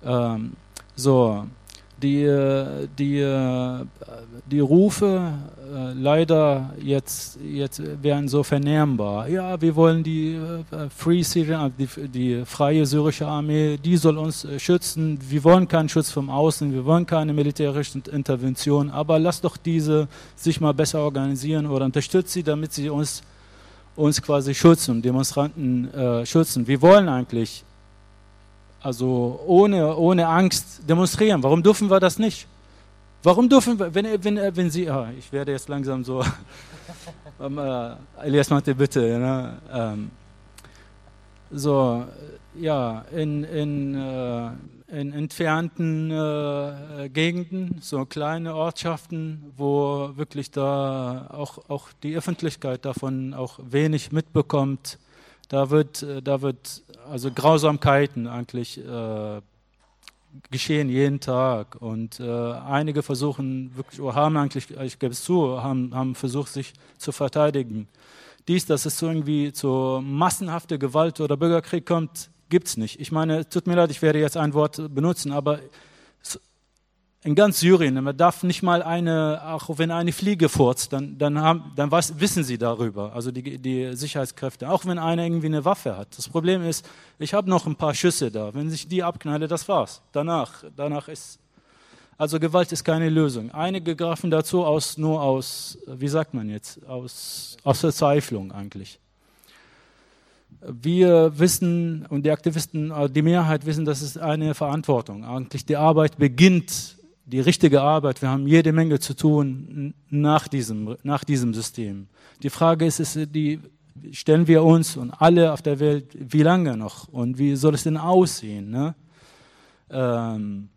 ähm, so, die, die, die Rufe äh, leider jetzt, jetzt werden so vernehmbar. Ja, wir wollen die äh, Free Syrian, die, die freie syrische Armee, die soll uns äh, schützen. Wir wollen keinen Schutz vom Außen, wir wollen keine militärische Intervention, aber lass doch diese sich mal besser organisieren oder unterstützt sie, damit sie uns, uns quasi schützen, Demonstranten äh, schützen. Wir wollen eigentlich also ohne, ohne Angst demonstrieren. Warum dürfen wir das nicht? Warum dürfen wir, wenn, wenn, wenn Sie, ah, ich werde jetzt langsam so, [LAUGHS] ähm, äh, Elias Mante, bitte, ne? ähm, so, ja, in, in, äh, in entfernten äh, Gegenden, so kleine Ortschaften, wo wirklich da auch, auch die Öffentlichkeit davon auch wenig mitbekommt, da wird, äh, da wird also Grausamkeiten eigentlich äh, geschehen jeden Tag. Und äh, einige versuchen wirklich, oder haben eigentlich, ich gebe es zu, haben, haben versucht, sich zu verteidigen. Dies, dass es irgendwie zu massenhafter Gewalt oder Bürgerkrieg kommt, gibt es nicht. Ich meine, tut mir leid, ich werde jetzt ein Wort benutzen, aber in ganz Syrien, man darf nicht mal eine, auch wenn eine Fliege furzt, dann, dann, haben, dann was, wissen sie darüber, also die, die Sicherheitskräfte, auch wenn einer irgendwie eine Waffe hat. Das Problem ist, ich habe noch ein paar Schüsse da, wenn ich die abknalle, das war's. Danach, danach ist, also Gewalt ist keine Lösung. Einige greifen dazu aus, nur aus, wie sagt man jetzt, aus, aus Verzweiflung eigentlich. wir wissen und die Aktivisten, äh, die Mehrheit wissen, das ist eine Verantwortung. Eigentlich die Arbeit beginnt, die richtige Arbeit. Wir haben jede Menge zu tun nach diesem, nach diesem System. Die Frage ist, ist die, stellen wir uns und alle auf der Welt, wie lange noch und wie soll es denn aussehen? Ne? Ähm,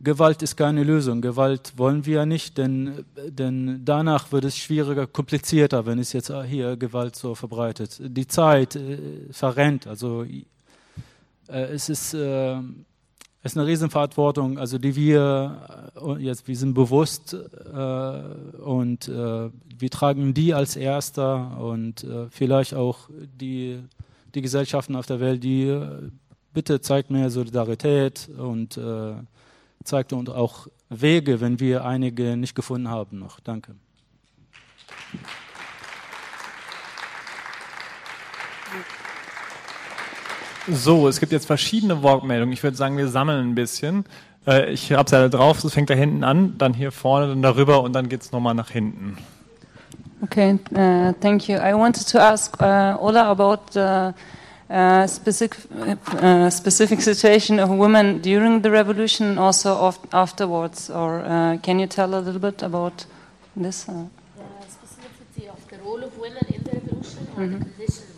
Gewalt ist keine Lösung. Gewalt wollen wir ja nicht, denn, denn danach wird es schwieriger, komplizierter, wenn es jetzt hier Gewalt so verbreitet. Die Zeit äh, verrennt. Also äh, es ist, äh, ist eine Riesenverantwortung, also die wir äh, jetzt, wir sind bewusst äh, und äh, wir tragen die als Erster und vielleicht auch die, die Gesellschaften auf der Welt, die bitte zeigt mehr Solidarität und zeigt uns auch Wege, wenn wir einige nicht gefunden haben noch. Danke. So, es gibt jetzt verschiedene Wortmeldungen. Ich würde sagen, wir sammeln ein bisschen. Äh, ich habe es ja drauf, es fängt da hinten an, dann hier vorne, dann darüber und dann geht es nochmal nach hinten. Okay, uh, thank you. I wanted to ask uh, Ola about the uh, specific, uh, specific situation of women during the revolution, also afterwards. Or uh, can you tell a little bit about this? Uh? The specificity of the role of women in the revolution or mm -hmm. the mm-hmm. conditions of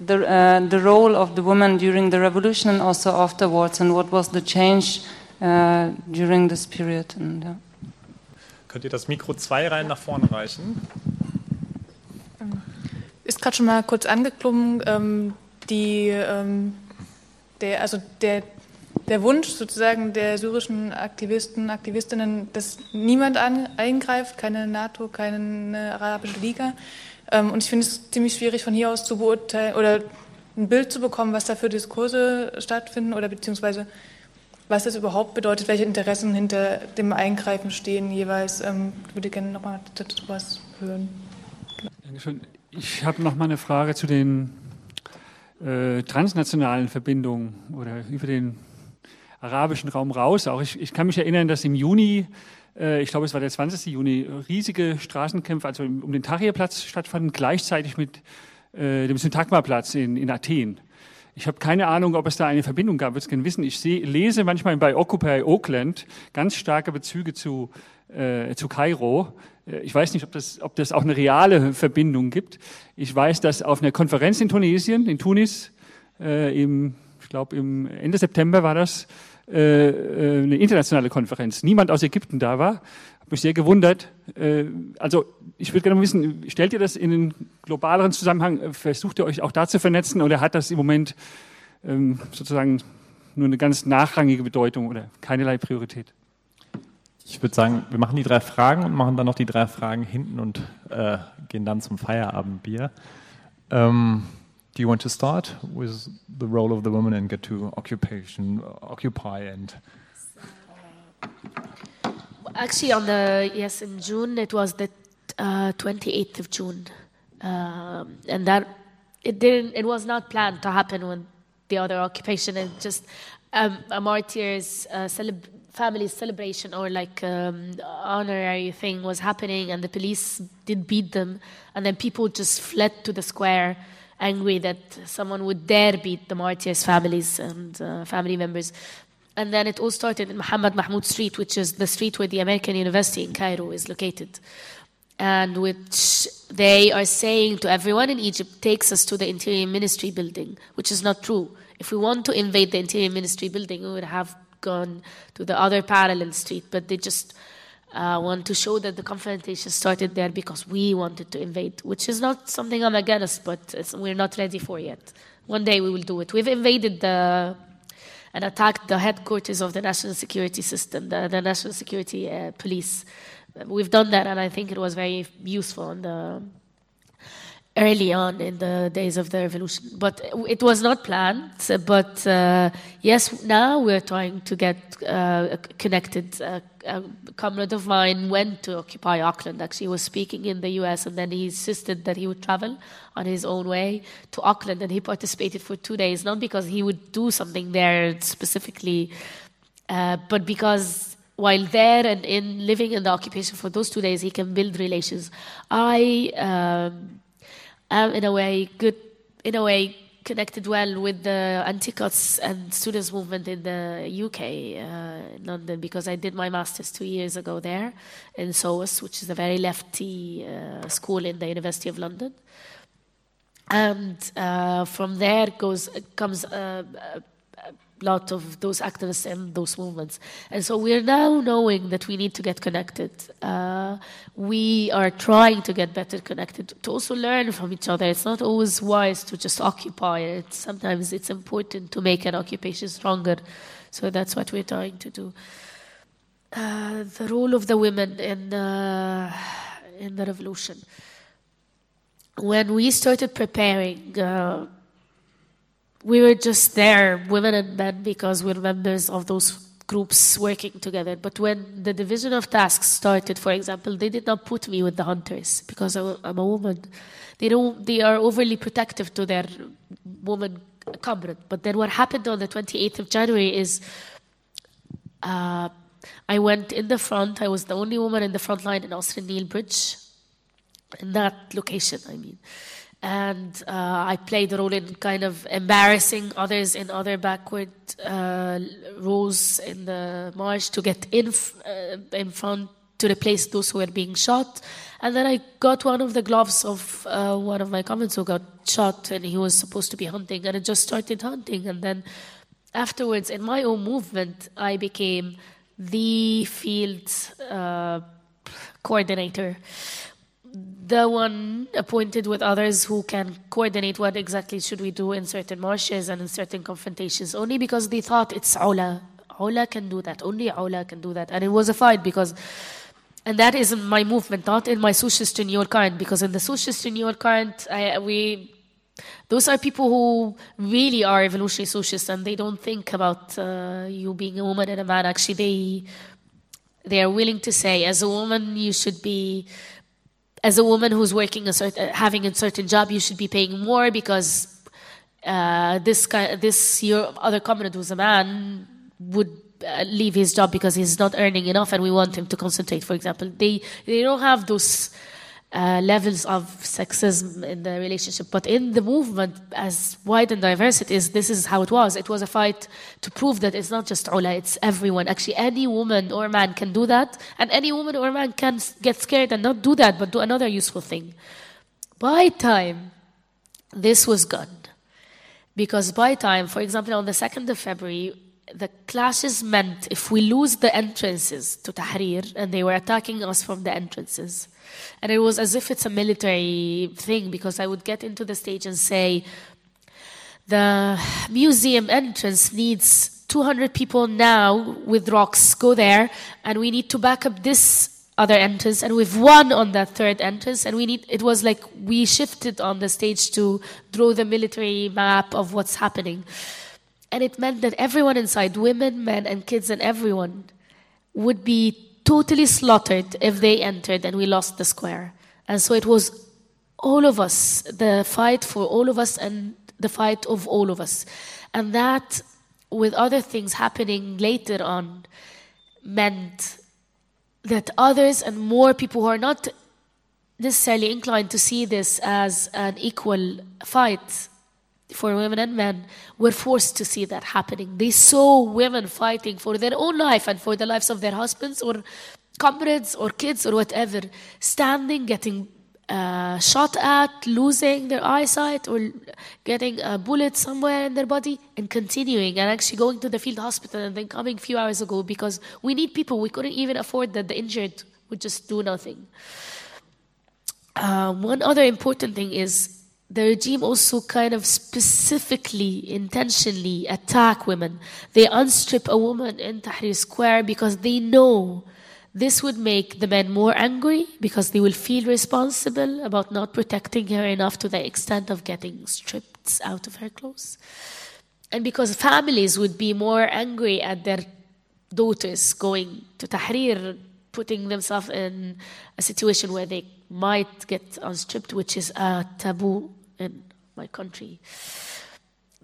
the, uh, the role of the women during the revolution and also afterwards, and what was the change uh, during this period? And, Könnt ihr das Mikro zwei Reihen nach vorne reichen? Ist gerade schon mal kurz angeklungen, ähm, die, ähm, der, also der, der Wunsch sozusagen der syrischen Aktivisten, Aktivistinnen, dass niemand an, eingreift, keine NATO, keine Arabische Liga. Ähm, und ich finde es ziemlich schwierig von hier aus zu beurteilen oder ein Bild zu bekommen, was da für Diskurse stattfinden oder beziehungsweise was das überhaupt bedeutet, welche Interessen hinter dem Eingreifen stehen jeweils. Ähm, ich würde gerne nochmal dazu was hören. Dankeschön. Ich habe noch mal eine Frage zu den äh, transnationalen Verbindungen oder über den arabischen Raum raus. Auch ich, ich kann mich erinnern, dass im Juni, ich glaube es war der 20. Juni, riesige Straßenkämpfe also um den Tahrirplatz stattfanden, gleichzeitig mit äh, dem Syntagma-Platz in, in Athen. Ich habe keine Ahnung, ob es da eine Verbindung gab, würde es gerne wissen. Ich seh, lese manchmal bei Occupy Oakland ganz starke Bezüge zu, äh, zu Kairo. Äh, ich weiß nicht, ob das, ob das auch eine reale Verbindung gibt. Ich weiß, dass auf einer Konferenz in Tunesien, in Tunis, äh, im, ich glaube im Ende September war das, äh, äh, eine internationale Konferenz. Niemand aus Ägypten da war. Habe mich sehr gewundert. Äh, also ich würde gerne wissen, stellt ihr das in einen globaleren Zusammenhang? Versucht ihr euch auch da zu vernetzen oder hat das im Moment ähm, sozusagen nur eine ganz nachrangige Bedeutung oder keinerlei Priorität? Ich würde sagen, wir machen die drei Fragen und machen dann noch die drei Fragen hinten und äh, gehen dann zum Feierabendbier. Um, do you want to start with the role of the woman and get to occupation, occupy and? Actually, on the yes, in June it was the uh, 28th of June, um, and that it didn't. It was not planned to happen when the other occupation. It just um, a martyr's uh, family celebration or like um, honorary thing was happening and the police did beat them and then people just fled to the square angry that someone would dare beat the martyrs families and uh, family members and then it all started in Muhammad Mahmoud Street which is the street where the American University in Cairo is located and which they are saying to everyone in Egypt takes us to the Interior Ministry building, which is not true. If we want to invade the Interior Ministry building, we would have gone to the other parallel street, but they just uh, want to show that the confrontation started there because we wanted to invade, which is not something I'm against, but we're not ready for yet. One day we will do it. We've invaded the and attacked the headquarters of the national security system, the, the national security uh, police. We've done that, and I think it was very useful. And the early on in the days of the revolution. But it was not planned. But uh, yes, now we're trying to get uh, connected. Uh, a comrade of mine went to occupy Oakland. Actually, he was speaking in the U.S. and then he insisted that he would travel on his own way to Oakland, and he participated for two days. Not because he would do something there specifically, uh, but because while there and in living in the occupation for those two days, he can build relations. I. Um, am in a way good in a way, connected well with the anti-cuts and students movement in the UK, uh, London, because I did my master's two years ago there in SOAS, which is a very lefty uh, school in the University of London. And uh, from there goes comes a lot of those activists and those movements. And so we're now knowing that we need to get connected. Uh, we are trying to get better connected, to also learn from each other. It's not always wise to just occupy it. Sometimes it's important to make an occupation stronger. So that's what we're trying to do. Uh, the role of the women in, uh, in the revolution. When we started preparing, uh, we were just there, women and men, because we're members of those groups working together. But when the division of tasks started, for example, they did not put me with the hunters because I'm a woman. They don't. They are overly protective to their woman comrade. But then what happened on the 28th of January is. Uh, I went in the front. I was the only woman in the front line in Qasr el-Nil Bridge, in that location, I mean and uh, I played a role in kind of embarrassing others in other backward uh, roles in the march to get in uh, in front to replace those who were being shot. And then I got one of the gloves of uh, one of my comrades who got shot, and he was supposed to be hunting, and I just started hunting. And then afterwards, in my own movement, I became the field uh, coordinator the one appointed with others who can coordinate what exactly should we do in certain marshes and in certain confrontations only because they thought it's Ola. Ola can do that. Only Ola can do that. And it was a fight because, and that is my movement, not in my socialist renewal current, because in the socialist renewal current, I, we, those are people who really are evolutionary socialists and they don't think about uh, you being a woman and a man. Actually, they, they are willing to say, as a woman, you should be as a woman who's working a certain, having a certain job, you should be paying more because uh, this this your other comrade who's a man would uh, leave his job because he's not earning enough, and we want him to concentrate. For example, they they don't have those uh, levels of sexism in the relationship. But in the movement, as wide and diverse it is, this is how it was. It was a fight to prove that it's not just Ola, it's everyone. Actually, any woman or man can do that, and any woman or man can get scared and not do that, but do another useful thing. By time this was gone, because by time, for example, on the 2nd of February, the clashes meant if we lose the entrances to Tahrir, and they were attacking us from the entrances, and it was as if it's a military thing because I would get into the stage and say, the museum entrance needs 200 people now with rocks. Go there, and we need to back up this other entrance, and we've won on that third entrance. And we need. It was like we shifted on the stage to draw the military map of what's happening, and it meant that everyone inside, women, men, and kids, and everyone, would be totally slaughtered if they entered and we lost the square. And so it was all of us, the fight for all of us and the fight of all of us. And that, with other things happening later on, meant that others and more people who are not necessarily inclined to see this as an equal fight for women and men were forced to see that happening. They saw women fighting for their own life and for the lives of their husbands or comrades or kids or whatever, standing, getting uh, shot at, losing their eyesight, or getting a bullet somewhere in their body, and continuing and actually going to the field hospital and then coming a few hours ago because we need people. We couldn't even afford that the injured would just do nothing. Uh, one other important thing is the regime also kind of specifically, intentionally attack women. They unstrip a woman in Tahrir Square because they know this would make the men more angry because they will feel responsible about not protecting her enough to the extent of getting stripped out of her clothes. And because families would be more angry at their daughters going to Tahrir, putting themselves in a situation where they might get unstripped, which is a taboo in my country,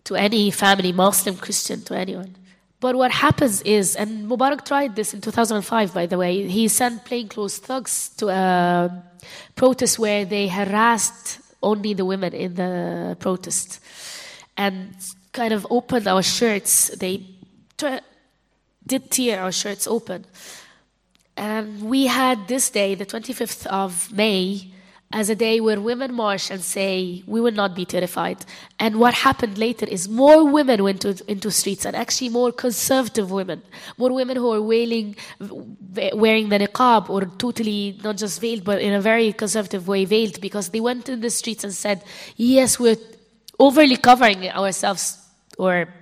to any family, Muslim, Christian, to anyone. But what happens is, and Mubarak tried this in 2005, by the way, he sent plainclothes thugs to a protest where they harassed only the women in the protest, and kind of opened our shirts. They tra- did tear our shirts open. And we had this day, the 25th of May, as a day where women march and say, we will not be terrified. And what happened later is more women went to, into streets, and actually more conservative women, more women who are wailing, wearing the niqab or totally not just veiled, but in a very conservative way veiled, because they went in the streets and said, yes, we're overly covering ourselves or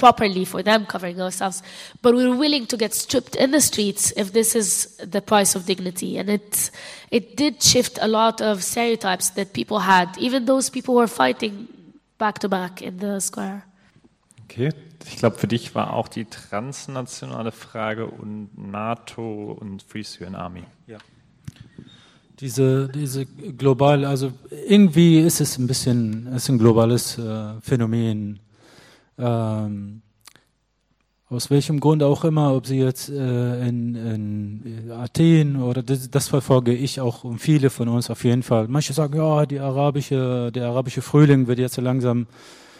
properly for them covering ourselves, but we're willing to get stripped in the streets if this is the price of dignity. And it, it did shift a lot of stereotypes that people had, even those people who were fighting back to back in the square. Okay, ich glaube, für dich war auch die transnationale Frage und NATO und Free Syrian Army. Ja. Diese, diese global, also irgendwie ist es ein bisschen, es ist ein globales äh, Phänomen ähm, aus welchem Grund auch immer, ob sie jetzt äh, in, in, Athen oder das, das, verfolge ich auch und viele von uns auf jeden Fall. Manche sagen, ja, die arabische, der arabische Frühling wird jetzt so langsam,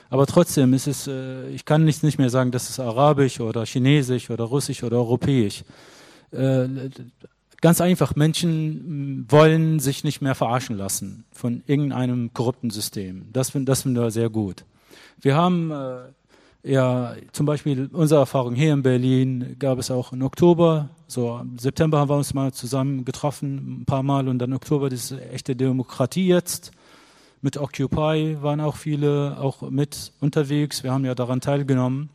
aber trotzdem ist es, äh, ich kann nicht, nicht mehr sagen, das ist arabisch oder chinesisch oder russisch oder europäisch. Äh, ganz einfach, Menschen wollen sich nicht mehr verarschen lassen von irgendeinem korrupten System. Das, das finden wir sehr gut. Wir haben äh, ja, zum Beispiel unsere Erfahrung hier in Berlin gab es auch im Oktober. So im September haben wir uns mal zusammen getroffen, ein paar Mal, und dann Oktober, das ist echte Demokratie jetzt. Mit Occupy waren auch viele auch mit unterwegs. Wir haben ja daran teilgenommen.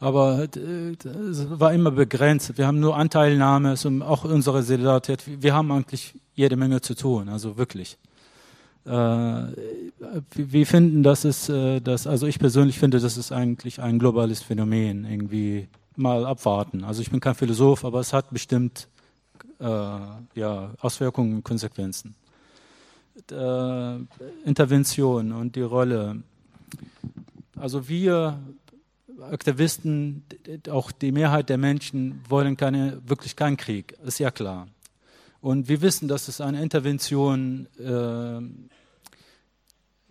Aber äh, es war immer begrenzt. Wir haben nur Anteilnahme, auch unsere Solidarität. Wir haben eigentlich jede Menge zu tun, also wirklich. Äh, wir finden, dass es, äh, dass, also ich persönlich finde, das ist eigentlich ein globales Phänomen, irgendwie mal abwarten. Also ich bin kein Philosoph, aber es hat bestimmt äh, ja, Auswirkungen und Konsequenzen. Äh, Intervention und die Rolle. Also wir Aktivisten, auch die Mehrheit der Menschen wollen keine, wirklich keinen Krieg, ist ja klar. Und wir wissen, dass es eine Intervention, äh,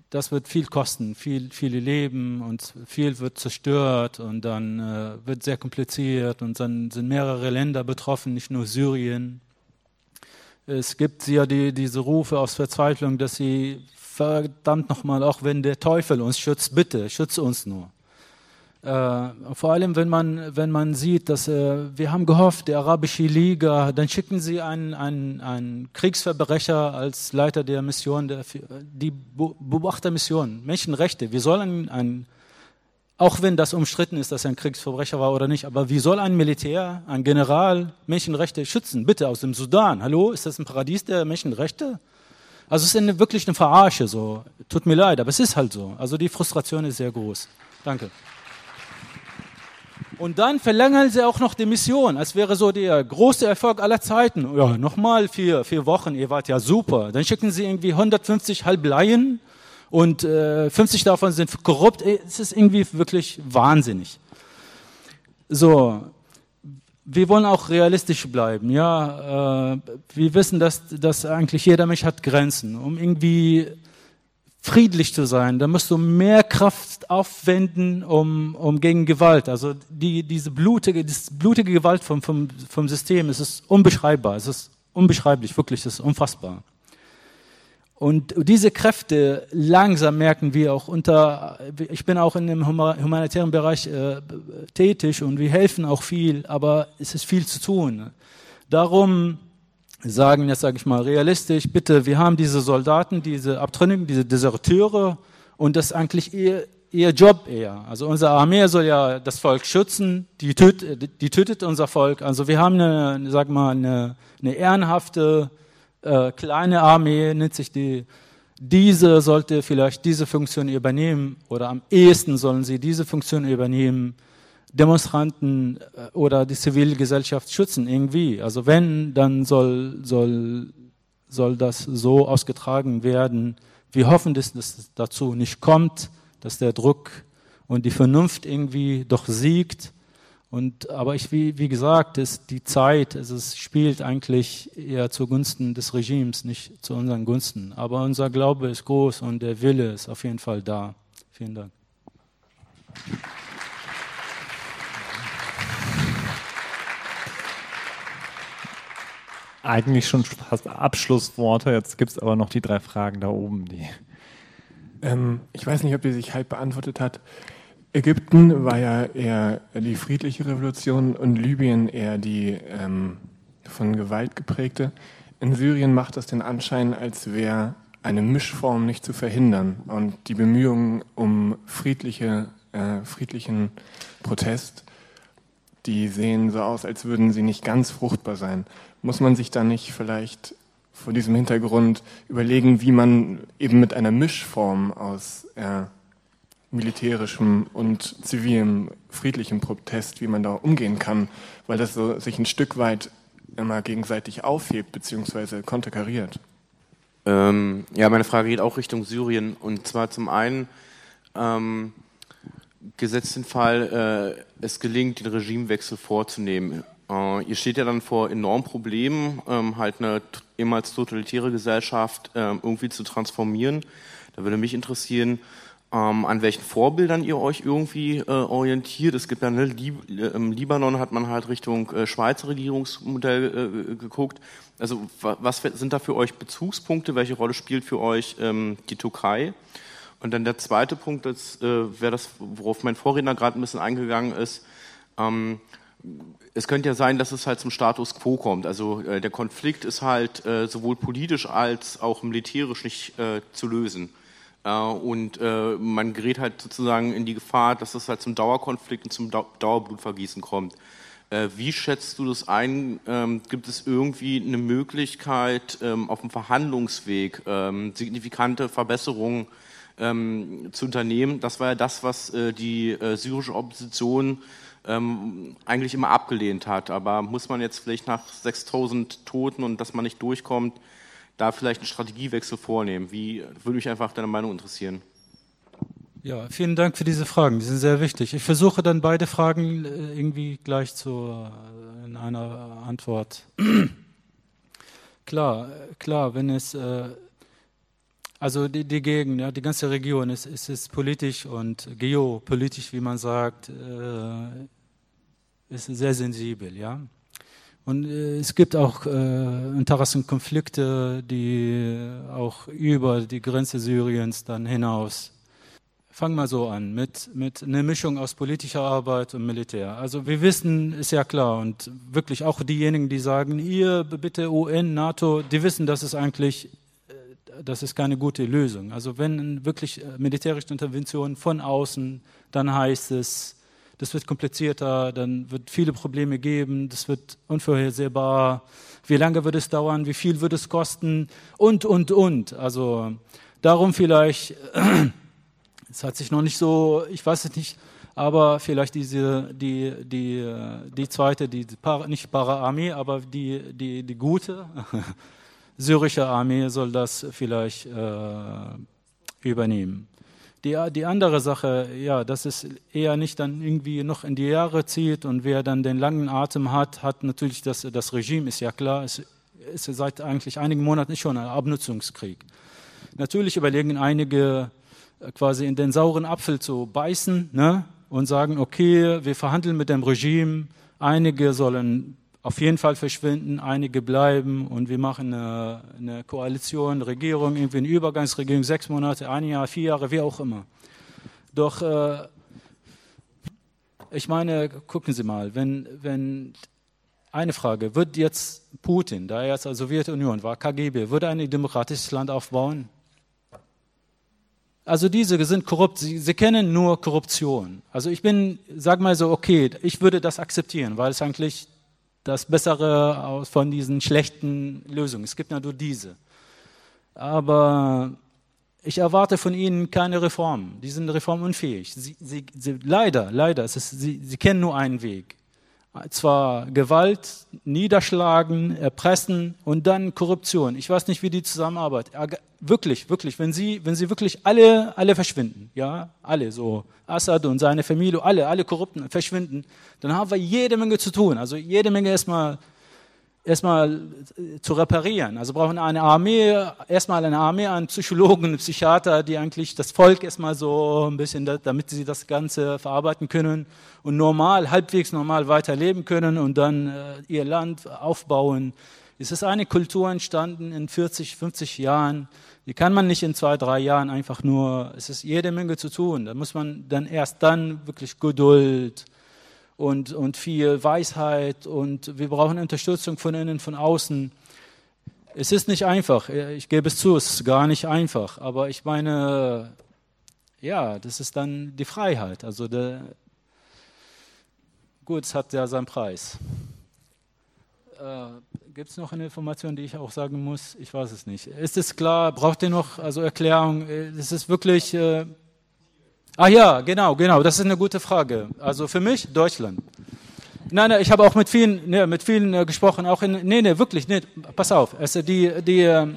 das wird viel kosten, viel, viele Leben und viel wird zerstört und dann äh, wird sehr kompliziert und dann sind mehrere Länder betroffen, nicht nur Syrien. Es gibt ja die, diese Rufe aus Verzweiflung, dass sie verdammt nochmal, auch wenn der Teufel uns schützt, bitte, schütze uns nur. Äh, vor allem, wenn man, wenn man sieht, dass äh, wir haben gehofft, die Arabische Liga, dann schicken sie einen, einen, einen Kriegsverbrecher als Leiter der Mission, der, die Beobachtermission, Menschenrechte. Wir sollen ein, auch wenn das umstritten ist, dass er ein Kriegsverbrecher war oder nicht, aber wie soll ein Militär, ein General Menschenrechte schützen? Bitte aus dem Sudan. Hallo, ist das ein Paradies der Menschenrechte? Also es ist eine, wirklich eine Verarsche. So, tut mir leid, aber es ist halt so. Also die Frustration ist sehr groß. Danke. Und dann verlängern sie auch noch die Mission, als wäre so der große Erfolg aller Zeiten. Ja, nochmal vier, vier Wochen, ihr wart ja super. Dann schicken sie irgendwie 150 Halbleien und äh, 50 davon sind korrupt. Es ist irgendwie wirklich wahnsinnig. So, wir wollen auch realistisch bleiben. Ja, äh, wir wissen, dass, dass eigentlich jeder Mensch hat Grenzen. Um irgendwie friedlich zu sein, da musst du mehr Kraft aufwenden, um, um gegen Gewalt. Also die, diese blutige, diese blutige Gewalt vom, vom, vom System, es ist unbeschreibbar, es ist unbeschreiblich, wirklich, es ist unfassbar. Und diese Kräfte langsam merken wir auch unter, ich bin auch in dem humanitären Bereich äh, tätig und wir helfen auch viel, aber es ist viel zu tun. Darum sagen, jetzt sage ich mal realistisch, bitte, wir haben diese Soldaten, diese Abtrünnigen, diese Deserteure und das ist eigentlich ihr, ihr Job eher. Also unsere Armee soll ja das Volk schützen, die, töt, die tötet unser Volk. Also wir haben eine, sag mal, eine, eine ehrenhafte äh, kleine Armee, nennt sich die. Diese sollte vielleicht diese Funktion übernehmen oder am ehesten sollen sie diese Funktion übernehmen Demonstranten äh, oder die Zivilgesellschaft schützen irgendwie. Also wenn, dann soll, soll, soll das so ausgetragen werden. Wir hoffen, dass es dazu nicht kommt, dass der Druck und die Vernunft irgendwie doch siegt Und, aber ich, wie, wie gesagt, ist die Zeit, also es spielt eigentlich eher zugunsten des Regimes, nicht zu unseren Gunsten. Aber unser Glaube ist groß und der Wille ist auf jeden Fall da. Vielen Dank. Eigentlich schon fast Abschlussworte. Jetzt gibt es aber noch die drei Fragen da oben. Die ähm, ich weiß nicht, ob die sich halb beantwortet hat. Ägypten war ja eher die friedliche Revolution und Libyen eher die ähm, von Gewalt geprägte. In Syrien macht das den Anschein, als wäre eine Mischform nicht zu verhindern und die Bemühungen um friedliche, äh, friedlichen Protest, die sehen so aus, als würden sie nicht ganz fruchtbar sein muss man sich da nicht vielleicht vor diesem Hintergrund überlegen, wie man eben mit einer Mischform aus äh, militärischem und zivilem, friedlichem Protest, wie man da umgehen kann, weil das so sich ein Stück weit immer gegenseitig aufhebt bzw. konterkariert. Ähm, ja, meine Frage geht auch Richtung Syrien und zwar zum einen ähm, gesetzt den Fall, äh, es gelingt, den Regimewechsel vorzunehmen äh, ihr steht ja dann vor enormen Problemen, ähm, halt eine ehemals totalitäre Gesellschaft ähm, irgendwie zu transformieren. Da würde mich interessieren, ähm, an welchen Vorbildern ihr euch irgendwie äh, orientiert. Es gibt ja, ne, Lib im Libanon hat man halt Richtung äh, Schweizer Regierungsmodell geguckt. Also was sind da für euch Bezugspunkte? Welche Rolle spielt für euch die Türkei? Und dann der zweite Punkt, das wäre das, worauf mein Vorredner gerade ein bisschen eingegangen ist. Es könnte ja sein, dass es halt zum Status quo kommt. Also äh, der Konflikt ist halt äh, sowohl politisch als auch militärisch nicht äh, zu lösen. Äh, und äh, man gerät halt sozusagen in die Gefahr, dass es halt zum Dauerkonflikt und zum Dauerblutvergießen kommt. Äh, wie schätzt du das ein? Ähm, gibt es irgendwie eine Möglichkeit, ähm, auf dem Verhandlungsweg ähm, signifikante Verbesserungen ähm, zu unternehmen? Das war ja das, was die syrische Opposition ähm, eigentlich immer abgelehnt hat. Aber muss man jetzt vielleicht nach 6000 Toten und dass man nicht durchkommt, da vielleicht einen Strategiewechsel vornehmen? Wie würde mich einfach deine Meinung interessieren? Ja, vielen Dank für diese Fragen. Die sind sehr wichtig. Ich versuche dann beide Fragen äh, irgendwie gleich zu, äh, in einer Antwort. [CLEARS THROAT] klar, klar, wenn es äh, also die, die Gegend, ja, die ganze Region ist, ist, ist politisch und geopolitisch, wie man sagt, ist sehr sensibel, ja. Und äh, es gibt auch äh, Interessenkonflikte, die auch über die Grenze Syriens dann hinaus. Fang mal so an, mit, mit einer Mischung aus politischer Arbeit und Militär. Also wir wissen, ist ja klar, und wirklich auch diejenigen, die sagen, ihr bitte UN, NATO, die wissen, dass es eigentlich das ist keine gute Lösung. Also wenn wirklich äh, militärische Intervention von außen, dann heißt es, das wird komplizierter, dann wird viele Probleme geben, das wird unvorhersehbar. Wie lange wird es dauern? Wie viel wird es kosten? Und, und, und. Also darum vielleicht, [CLEARS THROAT] es hat sich noch nicht so, ich weiß es nicht, aber vielleicht diese, die, die, die zweite, die, nicht Para-Armee, aber die, die, die gute, [LAUGHS] syrische Armee soll das vielleicht äh, übernehmen. Die, die andere Sache, ja, dass es eher nicht dann irgendwie noch in die Jahre zieht und wer dann den langen Atem hat, hat natürlich das, das Regime, ist ja klar, es ist seit eigentlich einigen Monaten schon ein Abnutzungskrieg. Natürlich überlegen einige äh, quasi in den sauren Apfel zu beißen ne, und sagen, okay, wir verhandeln mit dem Regime, einige sollen auf jeden Fall verschwinden, einige bleiben und wir machen eine, eine Koalition, Regierung, irgendwie eine Übergangsregierung, sechs Monate, ein Jahr, vier Jahre, wie auch immer. Doch äh, ich meine, gucken Sie mal, wenn, wenn eine Frage, wird jetzt Putin, da er jetzt als Sowjetunion war, KGB, würde ein demokratisches Land aufbauen? Also diese sind korrupt, sie, sie kennen nur Korruption. Also ich bin, sag mal so, okay, ich würde das akzeptieren, weil es eigentlich das Bessere von diesen schlechten Lösungen. Es gibt nur diese. Aber ich erwarte von ihnen keine Reformen. Die sind reformunfähig. Sie, sie, sie, leider, leider, ist, sie, sie kennen nur einen Weg. Zwar Gewalt, Niederschlagen, Erpressen und dann Korruption. Ich weiß nicht, wie die zusammenarbeiten. Wirklich, wirklich, wenn sie, wenn sie wirklich alle, alle verschwinden, ja, alle so, Assad und seine Familie, alle, alle Korrupten verschwinden, dann haben wir jede Menge zu tun. Also jede Menge erstmal erstmal zu reparieren. Also brauchen eine Armee, erstmal eine Armee an Psychologen, Psychiater, die eigentlich das Volk erstmal so ein bisschen, damit sie das Ganze verarbeiten können und normal, halbwegs normal weiterleben können und dann äh, ihr Land aufbauen. Es ist eine Kultur entstanden in 40, 50 Jahren. Die kann man nicht in zwei, drei Jahren einfach nur, es ist jede Menge zu tun. Da muss man dann erst dann wirklich Geduld, und, und viel Weisheit und wir brauchen Unterstützung von innen, von außen. Es ist nicht einfach, ich gebe es zu, es ist gar nicht einfach, aber ich meine, ja, das ist dann die Freiheit. Also der, gut, es hat ja seinen Preis. Äh, Gibt es noch eine Information, die ich auch sagen muss? Ich weiß es nicht. Ist es klar? Braucht ihr noch also Erklärung? Es ist wirklich äh, Ah ja, genau, genau, das ist eine gute Frage. Also für mich Deutschland. Nein, nein, ich habe auch mit vielen, ne, mit vielen äh, gesprochen, auch in, nee, nee, wirklich, nee, pass auf, also die, die, äh,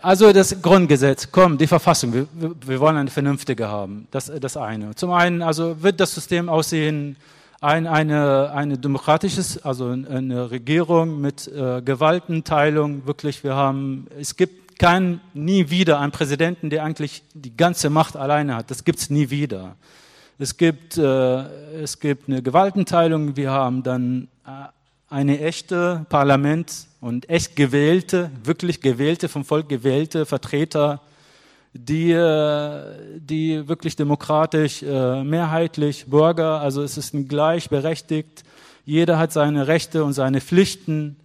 also das Grundgesetz, komm, die Verfassung, wir, wir wollen eine vernünftige haben, das, das eine. Zum einen, also wird das System aussehen, ein, eine, eine demokratisches, also eine Regierung mit äh, Gewaltenteilung, wirklich, wir haben, es gibt kein nie wieder einen Präsidenten, der eigentlich die ganze Macht alleine hat. Das gibt es nie wieder. Es gibt, äh, es gibt eine Gewaltenteilung. Wir haben dann äh, eine echte Parlament und echt gewählte, wirklich gewählte, vom Volk gewählte Vertreter, die, äh, die wirklich demokratisch, äh, mehrheitlich Bürger, also es ist ein gleichberechtigt. Jeder hat seine Rechte und seine Pflichten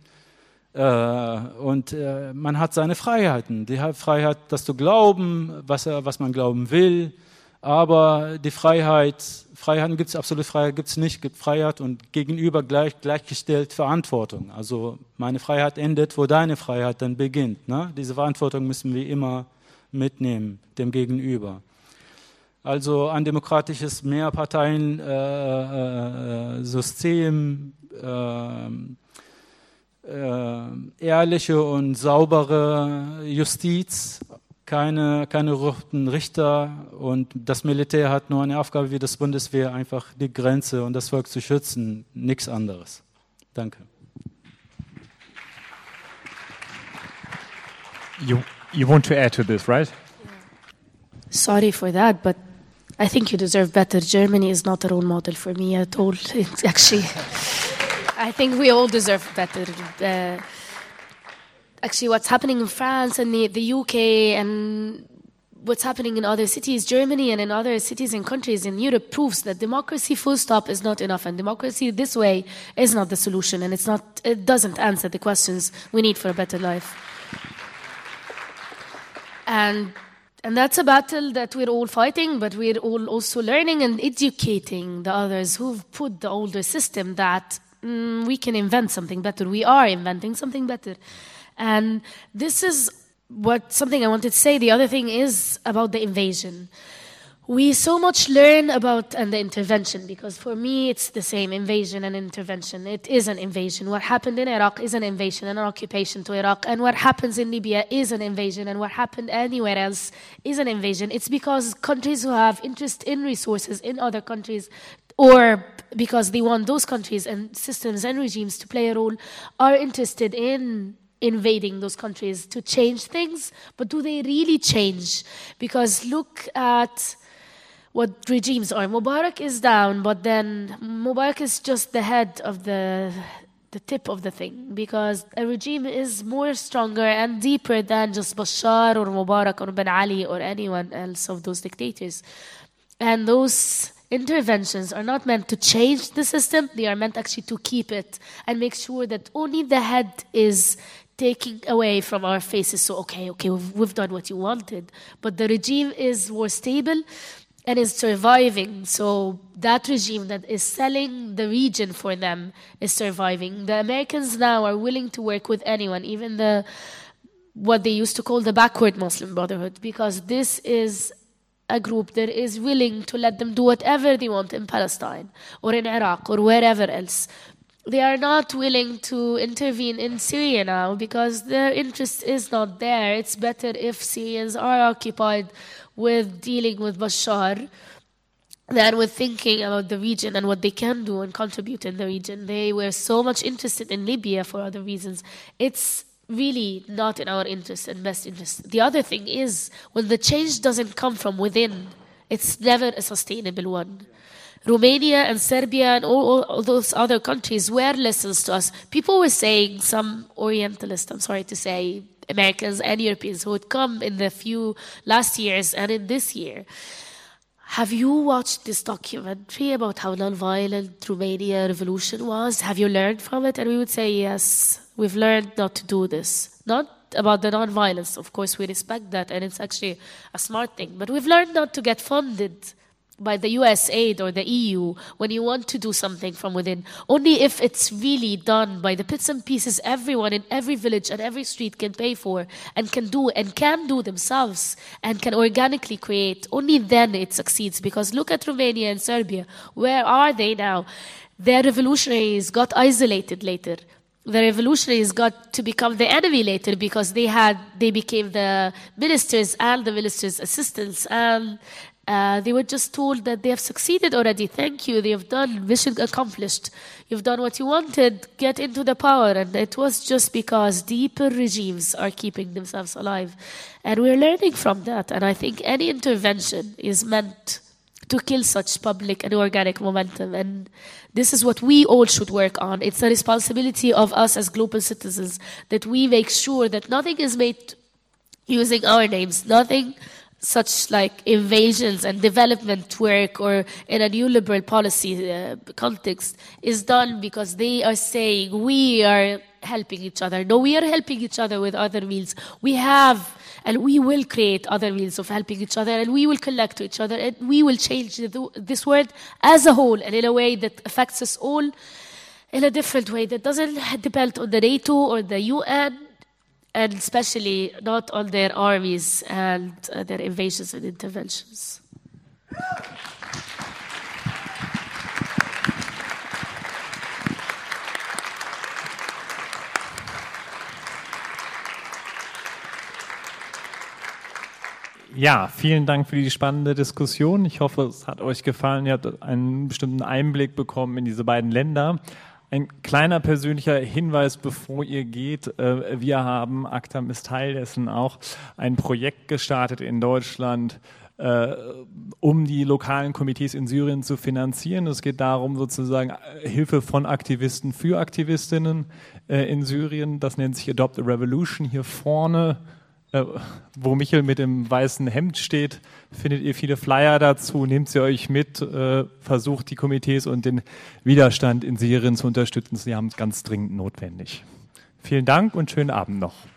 und äh, man hat seine Freiheiten. Die Freiheit, das zu glauben, was, was man glauben will. Aber die Freiheit, Freiheiten gibt es, absolute Freiheit gibt es nicht, gibt Freiheit und gegenüber gleich, gleichgestellt Verantwortung. Also meine Freiheit endet, wo deine Freiheit dann beginnt. Ne? Diese Verantwortung müssen wir immer mitnehmen, dem Gegenüber. Also ein demokratisches Mehrparteien-System, äh, äh, äh, ehrliche und saubere Justiz, keine, keine korrupten Richter und das Militär hat nur eine Aufgabe wie das Bundeswehr, einfach die Grenze und das Volk zu schützen, nichts anderes. Danke. You, you want to add to this, right? Sorry for that, but I think you deserve better. Germany is not a role model for me at all. [LAUGHS] It's actually. I think we all deserve better. Uh, actually, what's happening in France and the, the UK and what's happening in other cities, Germany and in other cities and countries in Europe proves that democracy full stop is not enough and democracy this way is not the solution and it's not it doesn't answer the questions we need for a better life. And and that's a battle that we're all fighting, but we're all also learning and educating the others who've put the older system that mm, we can invent something better. We are inventing something better. And this is what something I wanted to say. The other thing is about the invasion. We so much learn about and the intervention because for me it's the same invasion and intervention. It is an invasion. What happened in Iraq is an invasion and an occupation to Iraq, and what happens in Libya is an invasion, and what happened anywhere else is an invasion. It's because countries who have interest in resources in other countries or because they want those countries and systems and regimes to play a role, are interested in invading those countries to change things. But do they really change? Because look at what regimes are. Mubarak is down, but then Mubarak is just the head of the the tip of the thing because a regime is more stronger and deeper than just Bashar or Mubarak or Ben Ali or anyone else of those dictators. And those interventions are not meant to change the system, they are meant actually to keep it and make sure that only the head is taking away from our faces. So, okay, okay, we've, we've done what you wanted, but the regime is more stable and is surviving. So, that regime that is selling the region for them is surviving. The Americans now are willing to work with anyone, even the what they used to call the backward Muslim Brotherhood, because this is a group that is willing to let them do whatever they want in Palestine or in Iraq or wherever else. They are not willing to intervene in Syria now because their interest is not there. It's better if Syrians are occupied with dealing with Bashar than with thinking about the region and what they can do and contribute in the region. They were so much interested in Libya for other reasons. It's really not in our interest and best interest. The other thing is when the change doesn't come from within, it's never a sustainable one. Romania and Serbia and all, all, those other countries were lessons to us. People were saying, some Orientalists, I'm sorry to say, Americans and Europeans who had come in the few last years and in this year. Have you watched this documentary about how nonviolent Romania revolution was? Have you learned from it? And we would say, yes, we've learned not to do this. Not about the nonviolence, of course, we respect that, and it's actually a smart thing. But we've learned not to get funded by the US aid or the EU when you want to do something from within. Only if it's really done by the bits and pieces everyone in every village and every street can pay for and can do and can do themselves and can organically create. Only then it succeeds. Because look at Romania and Serbia. Where are they now? Their revolutionaries got isolated later the revolutionaries got to become the enemy later because they had they became the ministers and the ministers' assistants and uh, they were just told that they have succeeded already. Thank you. They have done mission accomplished. You've done what you wanted. Get into the power. And it was just because deeper regimes are keeping themselves alive. And we're learning from that. And I think any intervention is meant to kill such public and organic momentum. And this is what we all should work on. It's a responsibility of us as global citizens that we make sure that nothing is made using our names, nothing such like invasions and development work or in a new liberal policy uh, context is done because they are saying we are helping each other. No, we are helping each other with other means. We have and we will create other means of helping each other and we will connect to each other and we will change the, this world as a whole and in a way that affects us all in a different way that doesn't depend on the NATO or the UN and especially not on their armies and uh, their invasions and interventions. Ja, vielen Dank für die spannende Diskussion. Ich hoffe, es hat euch gefallen. Ihr habt einen bestimmten Einblick bekommen in diese beiden Länder. Ein kleiner persönlicher Hinweis, bevor ihr geht. Äh, wir haben, Actam ist Teil dessen auch, ein Projekt gestartet in Deutschland, äh, um die lokalen Komitees in Syrien zu finanzieren. Es geht darum, sozusagen äh, Hilfe von Aktivisten für Aktivistinnen in Syrien. Das nennt sich Adopt a Revolution. Hier vorne äh, wo Michel mit dem weißen Hemd steht, findet ihr viele Flyer dazu, nehmt sie euch mit, äh, versucht die Komitees und den Widerstand in Syrien zu unterstützen. Sie haben es ganz dringend notwendig. Vielen Dank und schönen Abend noch.